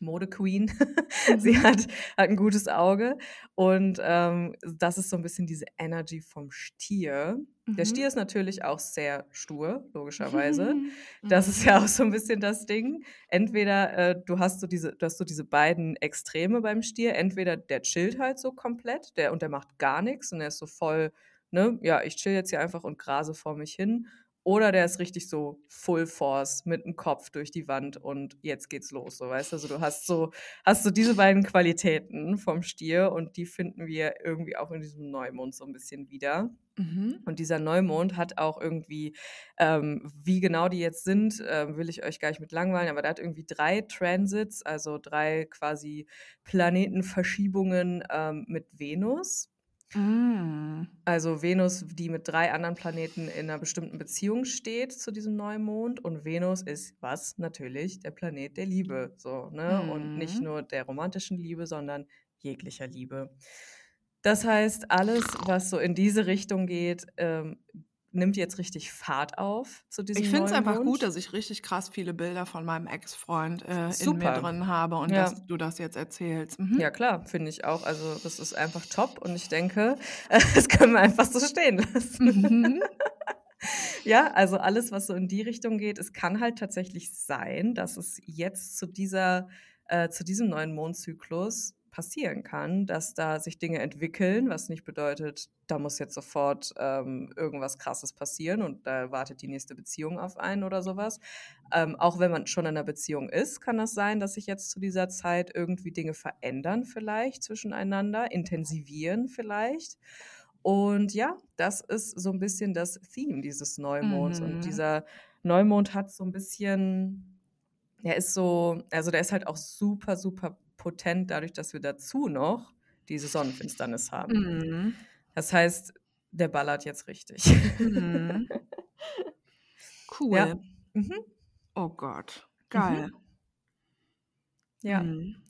Mode-Queen. <laughs> Sie Mhm. hat, hat ein gutes Auge und ähm, das ist so ein bisschen diese Energy vom Stier. Der Mhm. Stier ist natürlich auch sehr stur, logischerweise. <laughs> Das ist ja auch so ein bisschen das Ding. Entweder äh, du hast so diese, du hast so diese beiden Extreme beim Stier. Entweder der chillt halt so komplett, der und der macht gar nichts und er ist so voll, ne, ja, ich chill jetzt hier einfach und grase vor mich hin. Oder der ist richtig so Full Force mit dem Kopf durch die Wand und jetzt geht's los, so weißt du. Also du hast so, hast so diese beiden Qualitäten vom Stier und die finden wir irgendwie auch in diesem Neumond so ein bisschen wieder. Mhm. Und dieser Neumond hat auch irgendwie, ähm, wie genau die jetzt sind, ähm, will ich euch gar nicht mit langweilen, aber der hat irgendwie drei Transits, also drei quasi Planetenverschiebungen ähm, mit Venus. Mm. Also Venus, die mit drei anderen Planeten in einer bestimmten Beziehung steht zu diesem Neumond. Und Venus ist was? Natürlich der Planet der Liebe. So, ne? Und nicht Mhm. nur der romantischen Liebe, sondern jeglicher Liebe. Das heißt, alles, was so in diese Richtung geht, ähm, nimmt jetzt richtig Fahrt auf zu diesem Ich finde es einfach Neumond. gut, dass ich richtig krass viele Bilder von meinem Ex-Freund äh, in mir Super. drin habe und Ja. dass du das jetzt erzählst. Mhm. Ja, klar, finde ich auch. Also, das ist einfach top und ich denke, <laughs> das können wir einfach so stehen lassen. Mhm. <laughs> Ja, also alles, was so in die Richtung geht, es kann halt tatsächlich sein, dass es jetzt zu dieser, äh, zu diesem neuen Mondzyklus passieren kann, dass da sich Dinge entwickeln, was nicht bedeutet, da muss jetzt sofort ähm, irgendwas Krasses passieren und da wartet die nächste Beziehung auf einen oder sowas. Ähm, auch wenn man schon in einer Beziehung ist, kann das sein, dass sich jetzt zu dieser Zeit irgendwie Dinge verändern vielleicht zwischeneinander, intensivieren vielleicht. Und ja, das ist so ein bisschen das Theme dieses Neumonds. Und Mhm. dieser Neumond hat so ein bisschen, der ist so, also der ist halt auch super, super potent, dadurch, dass wir dazu noch diese Sonnenfinsternis haben. Mhm. Das heißt, der ballert jetzt richtig. Mhm. <laughs> Cool. Ja. Mhm. Oh Gott. Geil. Ja. Mhm.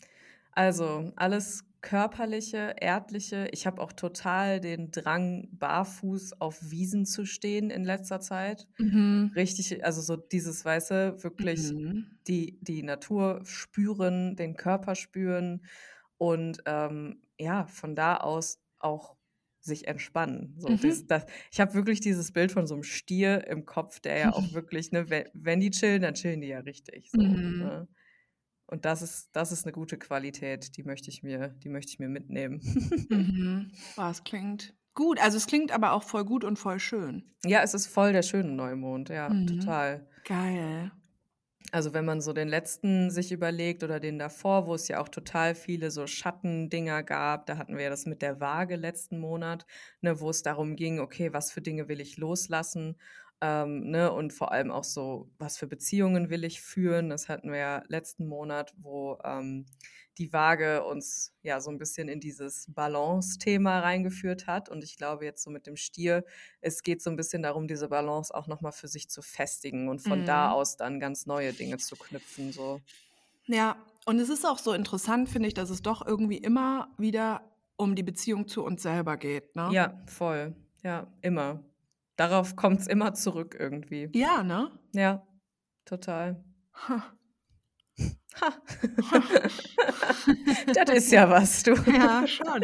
Also alles körperliche, erdliche. Ich habe auch total den Drang, barfuß auf Wiesen zu stehen in letzter Zeit. Mhm. Richtig, also so dieses, weiße, wirklich Mhm. die, die Natur spüren, den Körper spüren und ähm, ja, von da aus auch sich entspannen. So, Mhm. dieses, das, ich habe wirklich dieses Bild von so einem Stier im Kopf, der ja auch <laughs> wirklich, ne, wenn, wenn die chillen, dann chillen die ja richtig. So, Mhm. ne? Und das ist, das ist eine gute Qualität, die möchte ich mir, die möchte ich mir mitnehmen. <laughs> Mhm. Boah, es klingt Gut, also es klingt aber auch voll gut und voll schön. Ja, es ist voll der schöne Neumond, ja, Mhm. total. Geil. Also wenn man so den letzten sich überlegt oder den davor, wo es ja auch total viele so Schattendinger gab, da hatten wir ja das mit der Waage letzten Monat, ne, wo es darum ging, okay, was für Dinge will ich loslassen, ähm, ne, und vor allem auch so, was für Beziehungen will ich führen. Das hatten wir ja letzten Monat, wo ähm, die Waage uns ja so ein bisschen in dieses Balance-Thema reingeführt hat. Und ich glaube jetzt so mit dem Stier, es geht so ein bisschen darum, diese Balance auch nochmal für sich zu festigen und von da Mhm. aus dann ganz neue Dinge zu knüpfen. So. Ja, und es ist auch so interessant, finde ich, dass es doch irgendwie immer wieder um die Beziehung zu uns selber geht, ne? Ja, voll. Ja, immer. Darauf kommt es immer zurück irgendwie. Ja, ne? Ja, total. Ha. Ha. <laughs> das ist ja was, du. Ja, schon.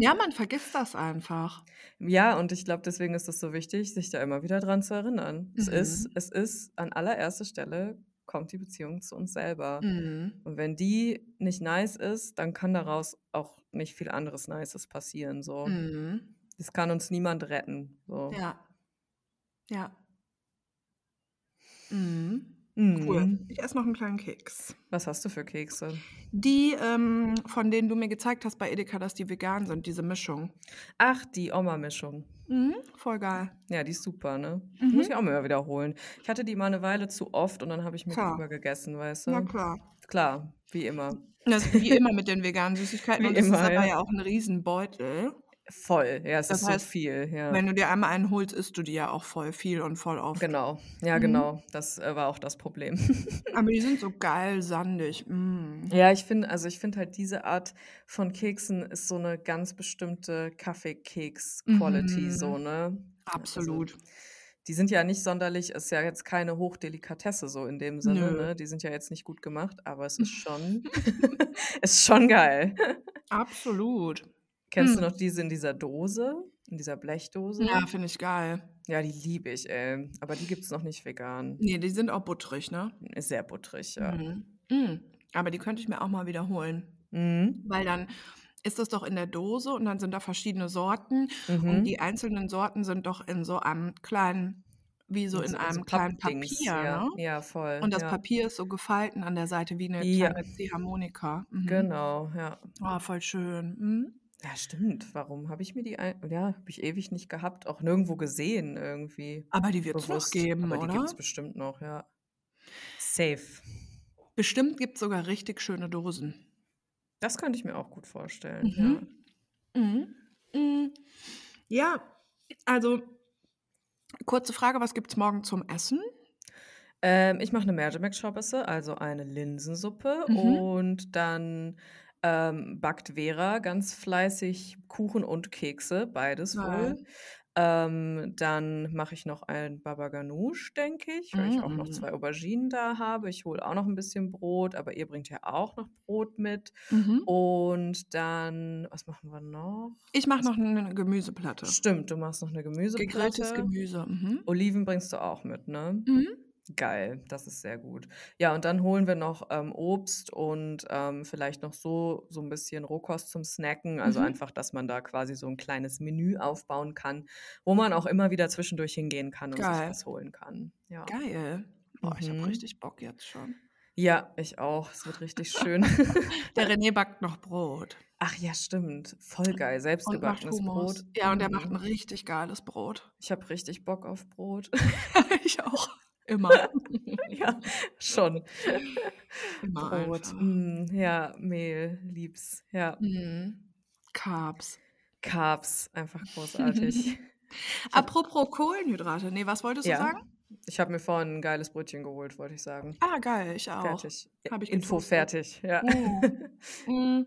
Ja, man vergisst das einfach. Ja, und ich glaube, deswegen ist es so wichtig, sich da immer wieder dran zu erinnern. Es ist, Mhm. es ist an allererster Stelle kommt die Beziehung zu uns selber. Mhm. Und wenn die nicht nice ist, dann kann daraus auch nicht viel anderes Nices passieren. So. Mhm. Das kann uns niemand retten. So. Ja. Ja. Mhm. Cool. Mhm. Ich esse noch einen kleinen Keks. Was hast du für Kekse? Die, ähm, von denen du mir gezeigt hast bei Edeka, dass die vegan sind, diese Mischung. Ach, die Oma-Mischung. Mhm. Voll geil. Ja, die ist super, ne? Mhm. Muss ich auch mal wiederholen. Ich hatte die mal eine Weile zu oft und dann habe ich mir Klar. die übergegessen, weißt Na du? klar. Klar, wie immer. Das ist wie immer mit den veganen Süßigkeiten. Wie und es immer, ist aber ja. ja auch ein Riesenbeutel. Voll. Ja, es Das ist heißt, so viel, ja. Wenn du dir einmal einen holst, isst du die ja auch voll viel und voll oft. Genau. Ja, Mhm. genau. Das äh, war auch das Problem. Aber die <laughs> sind so geil sandig. Mm. Ja, ich finde, also ich finde halt diese Art von Keksen ist so eine ganz bestimmte Kaffeekeks-Quality, so, Mhm. ne? Also, Absolut. die sind ja nicht sonderlich, ist ja jetzt keine Hochdelikatesse so in dem Sinne, Nö. ne? Die sind ja jetzt nicht gut gemacht, aber es <laughs> ist schon, <laughs> ist schon geil. Absolut. Kennst du Mm. noch diese in dieser Dose, in dieser Blechdose? Ja, finde ich geil. Ja, die liebe ich, ey. Aber die gibt es noch nicht vegan. Nee, die sind auch butterig, ne? Ist sehr butterig, ja. Mhm. Mm. Aber die könnte ich mir auch mal wiederholen. Mhm. Weil dann ist das doch in der Dose und dann sind da verschiedene Sorten. Und Mhm. die einzelnen Sorten sind doch in so einem kleinen, wie so In so, in so einem kleinen Papier, ja. ne? Ja, voll, Und das ja. Papier ist so gefalten an der Seite wie eine Ja, kleine Ziehharmonika. Mhm. genau, ja. Oh, voll schön. Mhm. Ja, stimmt. Warum habe ich mir die, ein ja, habe ich ewig nicht gehabt, auch nirgendwo gesehen irgendwie. Aber die wird es noch geben, Aber die gibt oder? es bestimmt noch, ja. Safe. Bestimmt gibt es sogar richtig schöne Dosen. Das könnte ich mir auch gut vorstellen, ja. Mhm. Mhm. Ja, also kurze Frage, was gibt es morgen zum Essen? Ähm, ich mache eine Mercimek-Schorbisse, also eine Linsensuppe. Mhm. Und dann ähm, backt Vera ganz fleißig Kuchen und Kekse, beides wohl. Geil. Ähm, dann mache ich noch ein Baba Ganoush, denke ich, weil ich auch noch Mhm. zwei Auberginen da habe. Ich hole auch noch ein bisschen Brot, aber ihr bringt ja auch noch Brot mit. Mhm. Und dann, was machen wir noch? Ich mache noch eine Gemüseplatte. Stimmt, du machst noch eine Gegrilltes Gemüseplatte. Gemüse. Mhm. Oliven bringst du auch mit, ne? Mhm. Geil, das ist sehr gut. Ja, und dann holen wir noch ähm, Obst und ähm, vielleicht noch so, so ein bisschen Rohkost zum Snacken. Also Mhm. einfach, dass man da quasi so ein kleines Menü aufbauen kann, wo man auch immer wieder zwischendurch hingehen kann und sich Geil. was holen kann. Ja. Geil. Boah, ich habe Mhm. richtig Bock jetzt schon. Ja, ich auch. Es wird richtig schön. <laughs> Der <laughs> René backt noch Brot. Ach ja, stimmt. Voll geil. Selbstgebackenes. Brot. Ja, und der macht ein Mhm. richtig geiles Brot. Ich habe richtig Bock auf Brot. <laughs> ich auch. Immer. <laughs> <laughs> ja, schon. Immer Brot. Mm, ja, Mehl, lieb's. Ja. Mhm. Carbs. Carbs, einfach großartig. <laughs> Hab, Apropos Kohlenhydrate. Nee, was wolltest du ja, sagen? ich habe mir vorhin ein geiles Brötchen geholt, wollte ich sagen. Ah, geil, ich auch. Fertig. Habe ich Info gepostet. fertig, ja. Mm. Mm.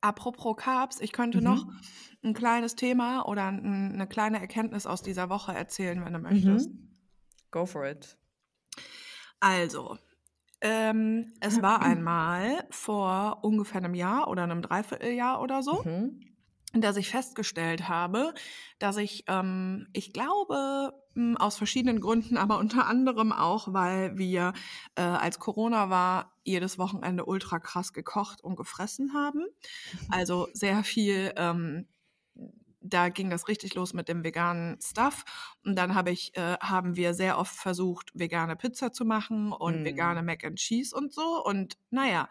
Apropos Carbs, ich könnte noch Mhm. ein kleines Thema oder eine kleine Erkenntnis aus dieser Woche erzählen, wenn du möchtest. Mhm. Go for it. Also, ähm, es war <clears throat> einmal vor ungefähr einem Jahr oder einem Dreivierteljahr oder so, Mhm. dass ich festgestellt habe, dass ich, ähm, ich glaube, m, aus verschiedenen Gründen, aber unter anderem auch, weil wir, äh, als Corona war, jedes Wochenende ultra krass gekocht und gefressen haben. Also sehr viel ähm, da ging das richtig los mit dem veganen Stuff. Und dann hab ich, äh, haben wir sehr oft versucht, vegane Pizza zu machen und Mm. vegane Mac and Cheese und so. Und naja,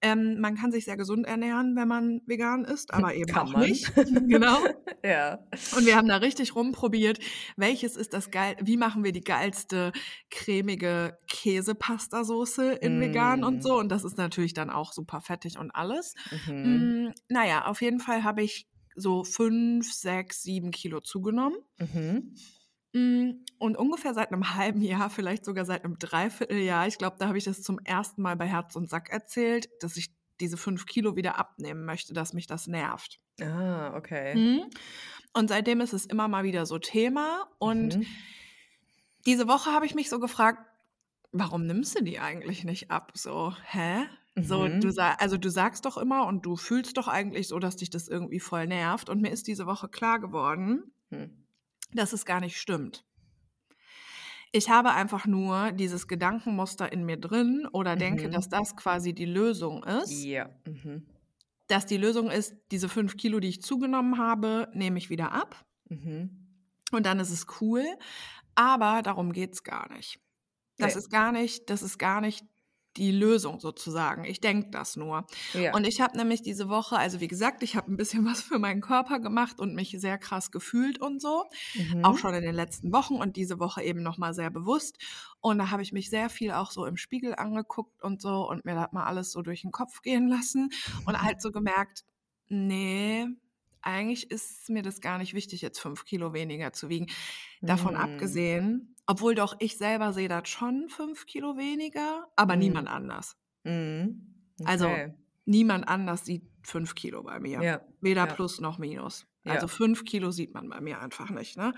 ähm, man kann sich sehr gesund ernähren, wenn man vegan ist, aber <laughs> eben Kann auch man. nicht. genau. <laughs> ja. Und wir haben da richtig rumprobiert, welches ist das geil, wie machen wir die geilste cremige Käsepastasoße in vegan und Mm. so. Und das ist natürlich dann auch super fettig und alles. Mhm. Mm, naja, auf jeden Fall habe ich so fünf, sechs, sieben Kilo zugenommen. Mhm. Mm, Und ungefähr seit einem <laughs> halben Jahr, vielleicht sogar seit einem Dreivierteljahr, ich glaube, da habe ich das zum ersten Mal bei Herz und Sack erzählt, dass ich diese fünf Kilo wieder abnehmen möchte, dass mich das nervt. Ah, okay. Mhm. Und seitdem ist es immer mal wieder so Thema. Und Mhm. diese Woche habe ich mich so gefragt, warum nimmst du die eigentlich nicht ab? So, hä? So, Mhm. du sa also du sagst doch immer und du fühlst doch eigentlich so, dass dich das irgendwie voll nervt. Und mir ist diese Woche klar geworden, Hm. dass es gar nicht stimmt. Ich habe einfach nur dieses Gedankenmuster in mir drin oder denke, Mhm. dass das quasi die Lösung ist. Ja. Mhm. Dass die Lösung ist, diese fünf Kilo, die ich zugenommen habe, nehme ich wieder ab. Mhm. Und dann ist es cool. Aber darum geht's gar nicht. Das Nee. ist gar nicht, das ist gar nicht die Lösung sozusagen. Ich denke das nur. Ja. Und ich habe nämlich diese Woche, also wie gesagt, ich habe ein bisschen <laughs> was für meinen Körper gemacht und mich sehr krass gefühlt und so. Mhm. Auch schon in den letzten Wochen und diese Woche eben nochmal sehr bewusst. Und da habe ich mich sehr viel auch so im Spiegel angeguckt und so und mir das mal alles so durch den Kopf gehen lassen und halt so gemerkt, nee, eigentlich ist mir das gar nicht wichtig, jetzt fünf Kilo weniger zu wiegen. Davon Mhm. abgesehen, obwohl doch ich selber sehe das schon fünf Kilo weniger, aber Mhm. niemand anders. Mhm. Also Okay. niemand anders sieht fünf Kilo bei mir. Ja. Weder Ja. plus noch minus. Ja. Also fünf Kilo sieht man bei mir einfach nicht. Ne?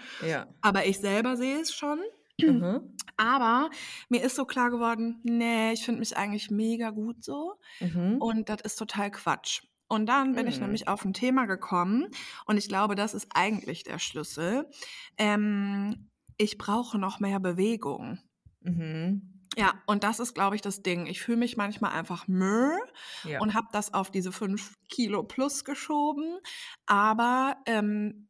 Aber ich selber sehe es schon. Mhm. <clears throat> Aber mir ist so klar geworden, nee, ich finde mich eigentlich mega gut so. Mhm. Und das ist total Quatsch. Und dann bin ich Mhm. nämlich auf ein Thema gekommen und ich glaube, das ist eigentlich der Schlüssel. Ähm, ich brauche noch mehr Bewegung. Mhm. Ja, und das ist, glaube ich, das Ding. Ich fühle mich manchmal einfach mürr Ja. und habe das auf diese fünf Kilo plus geschoben. Aber ähm,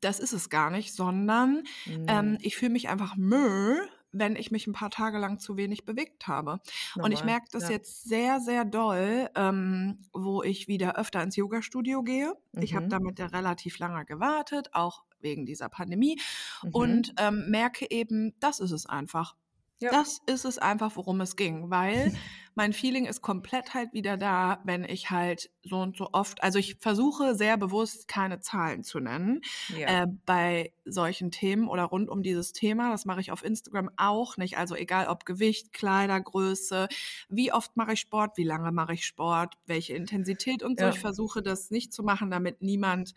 das ist es gar nicht, sondern ähm, Mhm. ich fühle mich einfach mürr, wenn ich mich ein paar Tage lang zu wenig bewegt habe. Und ich Normal. merke das Ja. jetzt sehr, sehr doll, ähm, wo ich wieder öfter ins Yoga-Studio gehe. Ich habe Mhm. damit ja relativ lange gewartet, auch wegen dieser Pandemie. Mhm. Und ähm, merke eben, das ist es einfach. Ja. Das ist es einfach, worum es ging, weil <laughs> mein Feeling ist komplett halt wieder da, wenn ich halt so und so oft, also ich versuche sehr bewusst keine Zahlen zu nennen ja. äh, bei solchen Themen oder rund um dieses Thema. Das mache ich auf Instagram auch nicht. Also egal ob Gewicht, Kleidergröße, wie oft mache ich Sport, wie lange mache ich Sport, welche Intensität und so. Ja. Ich versuche das nicht zu machen, damit niemand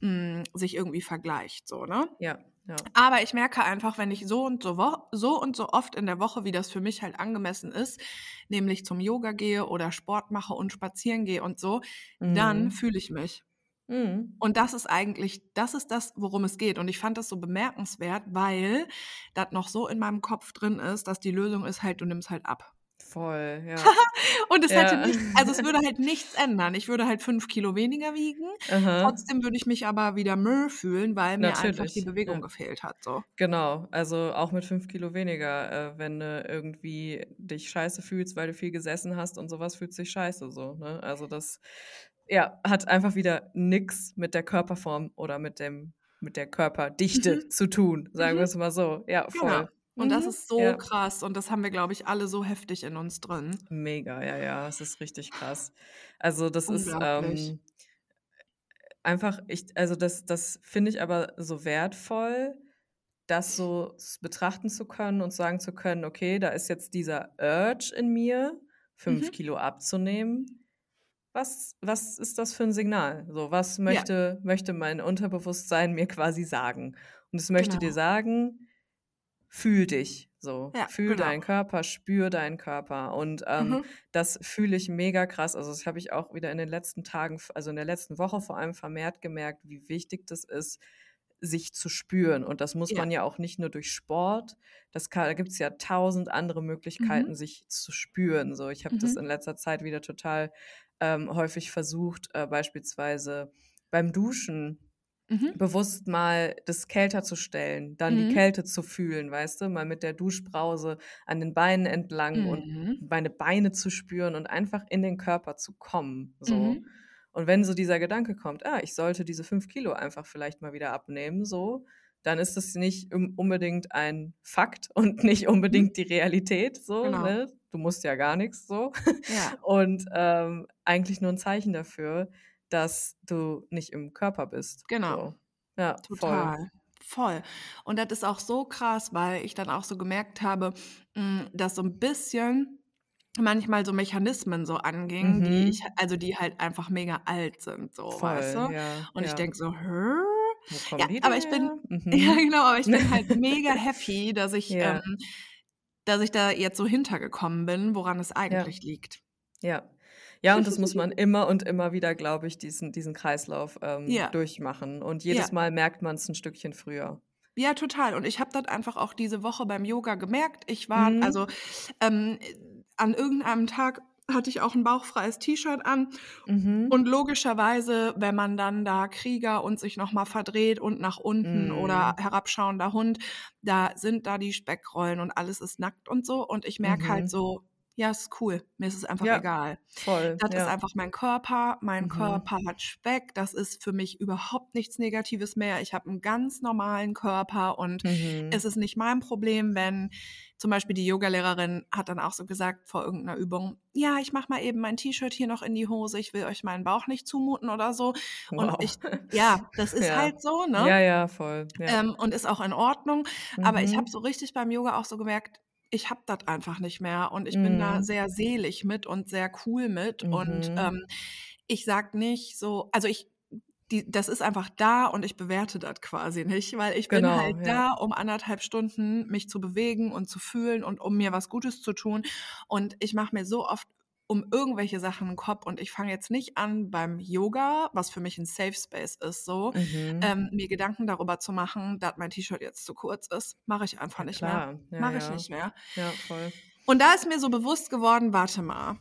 mh, sich irgendwie vergleicht, so, ne? ja. Ja. Aber ich merke einfach, wenn ich so und so, so und so oft in der Woche, wie das für mich halt angemessen ist, nämlich zum Yoga gehe oder Sport mache und spazieren gehe und so, dann Mhm. fühle ich mich. Mhm. Und das ist eigentlich, das ist das, worum es geht. Und ich fand das so bemerkenswert, weil das noch so in meinem Kopf drin ist, dass die Lösung ist halt, du nimmst halt ab. Voll, ja. <laughs> Und es Ja. hätte nicht, also es würde halt <laughs> nichts ändern. Ich würde halt fünf Kilo weniger wiegen. Aha. Trotzdem würde ich mich aber wieder Müll fühlen, weil mir einfach Natürlich, die Bewegung ja. gefehlt hat. So. Genau, also auch mit fünf Kilo weniger, äh, wenn du irgendwie dich scheiße fühlst, weil du viel gesessen hast und sowas fühlt sich scheiße so. Ne? Also das ja, hat einfach wieder nix mit der Körperform oder mit dem mit der Körperdichte Mhm. zu tun, sagen Mhm. wir es mal so. Ja, Genau. Und das Mhm. ist so Ja. krass. Und das haben wir, glaube ich, alle so heftig in uns drin. Mega, ja, ja, es ist richtig krass. Also das ist ähm, einfach, ich, also das, das finde ich aber so wertvoll, das so betrachten zu können und sagen zu können, okay, da ist jetzt dieser Urge in mir, fünf Mhm. Kilo abzunehmen. Was, was ist das für ein Signal? So, was möchte, möchte mein Unterbewusstsein mir quasi sagen? Und es möchte dir Genau. sagen, fühl dich. So, Ja, fühl genau. deinen Körper, spür deinen Körper. Und ähm, Mhm. das fühle ich mega krass. Also, das habe ich auch wieder in den letzten Tagen, also in der letzten Woche vor allem vermehrt gemerkt, wie wichtig das ist, sich zu spüren. Und das muss Ja. man ja auch nicht nur durch Sport. Das kann, da gibt es ja tausend andere Möglichkeiten, Mhm. sich zu spüren. So, ich habe das Mhm. in letzter Zeit wieder total ähm, häufig versucht, äh, beispielsweise beim Duschen mhm. bewusst mal das kälter zu stellen, dann mhm. die Kälte zu fühlen, weißt du, mal mit der Duschbrause an den Beinen entlang mhm. und meine Beine zu spüren und einfach in den Körper zu kommen. So. Mhm. Und wenn so dieser Gedanke kommt, ah, ich sollte diese fünf Kilo einfach vielleicht mal wieder abnehmen, so, dann ist das nicht unbedingt ein Fakt <laughs> und nicht mhm. unbedingt die Realität, so, genau. ne? Du musst ja gar nichts so. Ja. <laughs> Und ähm, eigentlich nur ein Zeichen dafür, dass du nicht im Körper bist. Genau. So. Ja, total. Voll. Voll. Und das ist auch so krass, weil ich dann auch so gemerkt habe, hm, dass so ein bisschen manchmal so Mechanismen so angingen, mhm. die ich, also die halt einfach mega alt sind, so, Voll, weißt du? Ja, und ja. ich denke so, hä? Ja, aber ich bin, <laughs> mhm. ja genau, aber ich bin halt mega <laughs> happy, dass ich, ähm, dass ich da jetzt so hintergekommen bin, woran es eigentlich liegt. Ja, ja, und das muss man immer und immer wieder, glaube ich, diesen, diesen Kreislauf ähm, ja. durchmachen. Und jedes ja. Mal merkt man es ein Stückchen früher. Ja, total. Und ich habe das einfach auch diese Woche beim Yoga gemerkt. Ich war, mhm. also ähm, an irgendeinem Tag hatte ich auch ein bauchfreies T-Shirt an. Mhm. Und logischerweise, wenn man dann da Krieger und sich nochmal verdreht und nach unten mhm. oder herabschauender Hund, da sind da die Speckrollen und alles ist nackt und so. Und ich merke halt mhm. halt so, ja, ist cool. Mir ist es einfach ja, egal. Voll. Das ja. ist einfach mein Körper. Mein mhm. Körper hat Speck. Das ist für mich überhaupt nichts Negatives mehr. Ich habe einen ganz normalen Körper und mhm. es ist nicht mein Problem, wenn zum Beispiel die Yogalehrerin hat dann auch so gesagt vor irgendeiner Übung, ja, ich mache mal eben mein T-Shirt hier noch in die Hose. Ich will euch meinen Bauch nicht zumuten oder so. Wow. Und ich, ja, das <laughs> ist ja. halt so, ne? Ja, ja, voll. Ähm, und ist auch in Ordnung. Mhm. Aber ich mhm. habe so richtig beim Yoga auch so gemerkt, ich habe das einfach nicht mehr und ich mhm. bin da mhm. sehr selig mit und sehr cool mit mhm. und ähm, ich sag nicht so, also ich die, das ist einfach da und ich bewerte das quasi nicht, weil ich genau, bin halt ja. da, um anderthalb Stunden mich zu bewegen und zu fühlen und um mir was Gutes zu tun. Und ich mache mir so oft um irgendwelche Sachen im Kopf und ich fange jetzt nicht an beim Yoga, was für mich ein Safe Space ist, so mhm. ähm, mir Gedanken darüber zu machen, dass mein T-Shirt jetzt zu kurz ist. Mache ich einfach ja, nicht klar. mehr. Ja, Mache ich nicht mehr. Ja, voll. Und da ist mir so bewusst geworden, warte mal,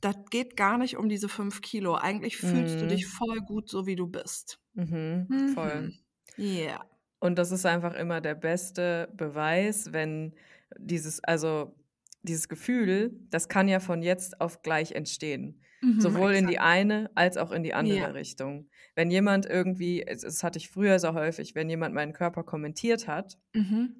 das geht gar nicht um diese fünf Kilo. Eigentlich fühlst mhm. du dich voll gut, so wie du bist. Mhm, mhm. Voll. Ja. Yeah. Und das ist einfach immer der beste Beweis, wenn dieses, also dieses Gefühl, das kann ja von jetzt auf gleich entstehen. Mhm, Sowohl exakt. in die eine als auch in die andere ja. Richtung. Wenn jemand irgendwie, das hatte ich früher so häufig, wenn jemand meinen Körper kommentiert hat, mhm.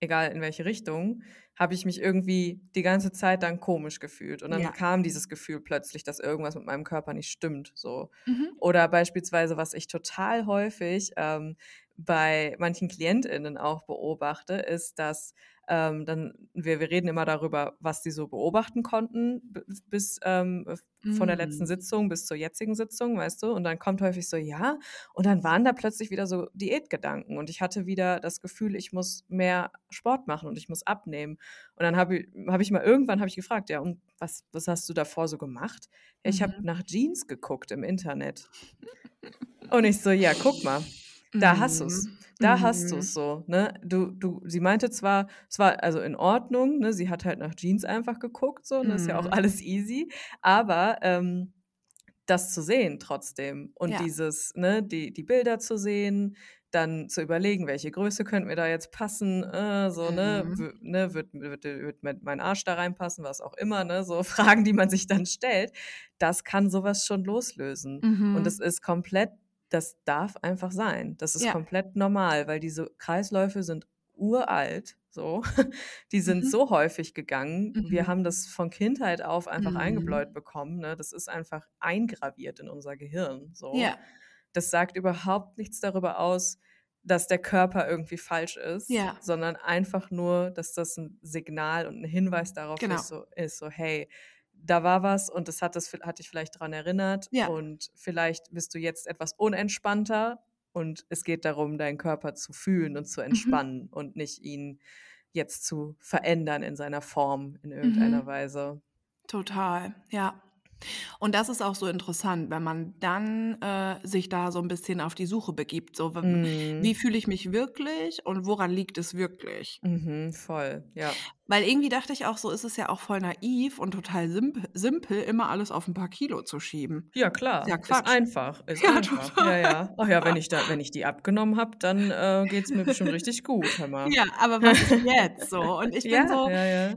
egal in welche Richtung, habe ich mich irgendwie die ganze Zeit dann komisch gefühlt. Und dann ja. kam dieses Gefühl plötzlich, dass irgendwas mit meinem Körper nicht stimmt. So. Mhm. Oder beispielsweise, was ich total häufig ähm, bei manchen KlientInnen auch beobachte, ist, dass ähm, dann, wir, wir reden immer darüber, was sie so beobachten konnten bis ähm, von der letzten mm. Sitzung bis zur jetzigen Sitzung, weißt du? Und dann kommt häufig so, ja, und dann waren da plötzlich wieder so Diätgedanken und ich hatte wieder das Gefühl, ich muss mehr Sport machen und ich muss abnehmen. Und dann habe ich, hab ich mal irgendwann habe ich gefragt, ja, und was, was hast du davor so gemacht? Ja, ich mhm. habe nach Jeans geguckt im Internet. Und ich so, ja, guck mal, da hast du es. Mhm. Da mhm. hast du es so, ne? Du, du, sie meinte zwar, es war also in Ordnung, ne? Sie hat halt nach Jeans einfach geguckt, so, und das ist ja auch mhm. alles easy. Aber ähm, das zu sehen trotzdem und ja. dieses, ne, die, die Bilder zu sehen, dann zu überlegen, welche Größe könnte mir da jetzt passen, äh, so, ne, mhm. ne, wird, wird, wird mein Arsch da reinpassen, was auch immer, ne, so <laughs> Fragen, die man sich dann stellt, das kann sowas schon loslösen. Mhm. Und es ist komplett das darf einfach sein. Das ist ja. komplett normal, weil diese Kreisläufe sind uralt, so. <laughs> Die sind mhm. so häufig gegangen. Mhm. Wir haben das von Kindheit auf einfach mhm. eingebläut bekommen. Ne? Das ist einfach eingraviert in unser Gehirn. So. Ja. Das sagt überhaupt nichts darüber aus, dass der Körper irgendwie falsch ist, ja. sondern einfach nur, dass das ein Signal und ein Hinweis darauf genau. ist, so, ist, so, hey, da war was und das hat, das hat dich vielleicht daran erinnert. Ja. Und vielleicht bist du jetzt etwas unentspannter und es geht darum, deinen Körper zu fühlen und zu mhm. entspannen mhm. und nicht ihn jetzt zu verändern in seiner Form in irgendeiner mhm. Weise. Total, ja. Und das ist auch so interessant, wenn man dann äh, sich da so ein bisschen auf die Suche begibt. So, mhm. wie fühle ich mich wirklich und woran liegt es wirklich? Mhm, voll, ja. Weil irgendwie dachte ich auch, so ist es ja auch voll naiv und total simpel, simpel immer alles auf ein paar Kilo zu schieben. Ja, klar. Ja, ist einfach. Ist <laughs> Ja, einfach. total. Ja, ja. Ach ja, wenn ich, da, wenn ich die abgenommen habe, dann äh, geht es mir bestimmt richtig gut, hör mal. Ja, aber was ist <laughs> jetzt so? Und ich bin ja, so, ja, ja.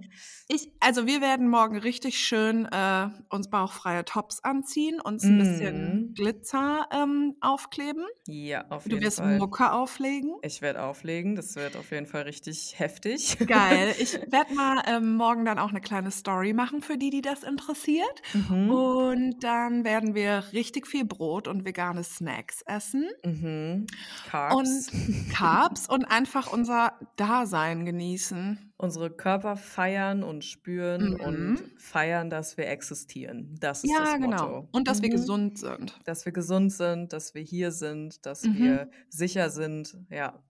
ich, also wir werden morgen richtig schön äh, uns bauchfreie Tops anziehen, uns ein bisschen Mhm. Glitzer ähm, aufkleben. Ja, auf Du jeden wirst Fall. Mucke auflegen. Ich werde auflegen. Das wird auf jeden Fall richtig heftig. Geil. <laughs> Ich werde mal ähm, morgen dann auch eine kleine Story machen für die, die das interessiert. Mhm. Und dann werden wir richtig viel Brot und vegane Snacks essen Mhm. und Carbs. Carbs <laughs> und einfach unser Dasein genießen. Unsere Körper feiern und spüren Mhm. und feiern, dass wir existieren. Das ist Ja, das genau. Motto. Und dass wir Mhm. gesund sind. Dass wir gesund sind, dass wir hier sind, dass Mhm. wir sicher sind. Ja.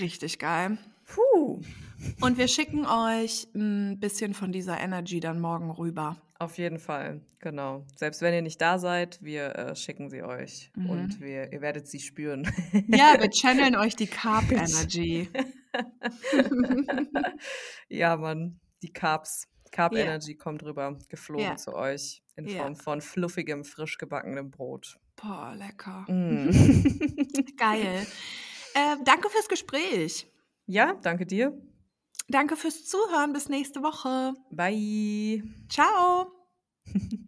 Richtig geil. Puh. Und wir schicken euch ein bisschen von dieser Energy dann morgen rüber. Auf jeden Fall, genau. Selbst wenn ihr nicht da seid, wir äh, schicken sie euch Mhm. und wir, ihr werdet sie spüren. Ja, wir channeln euch die Carb Energy. <laughs> ja, Mann, die Carbs. Carb Ja. Energy kommt rüber, geflogen Ja. zu euch in. Form von fluffigem, frisch gebackenem Brot. Boah, lecker. Mm. <laughs> Geil. Äh, danke fürs Gespräch. Ja, danke dir. Danke fürs Zuhören. Bis nächste Woche. Bye. Ciao. <laughs>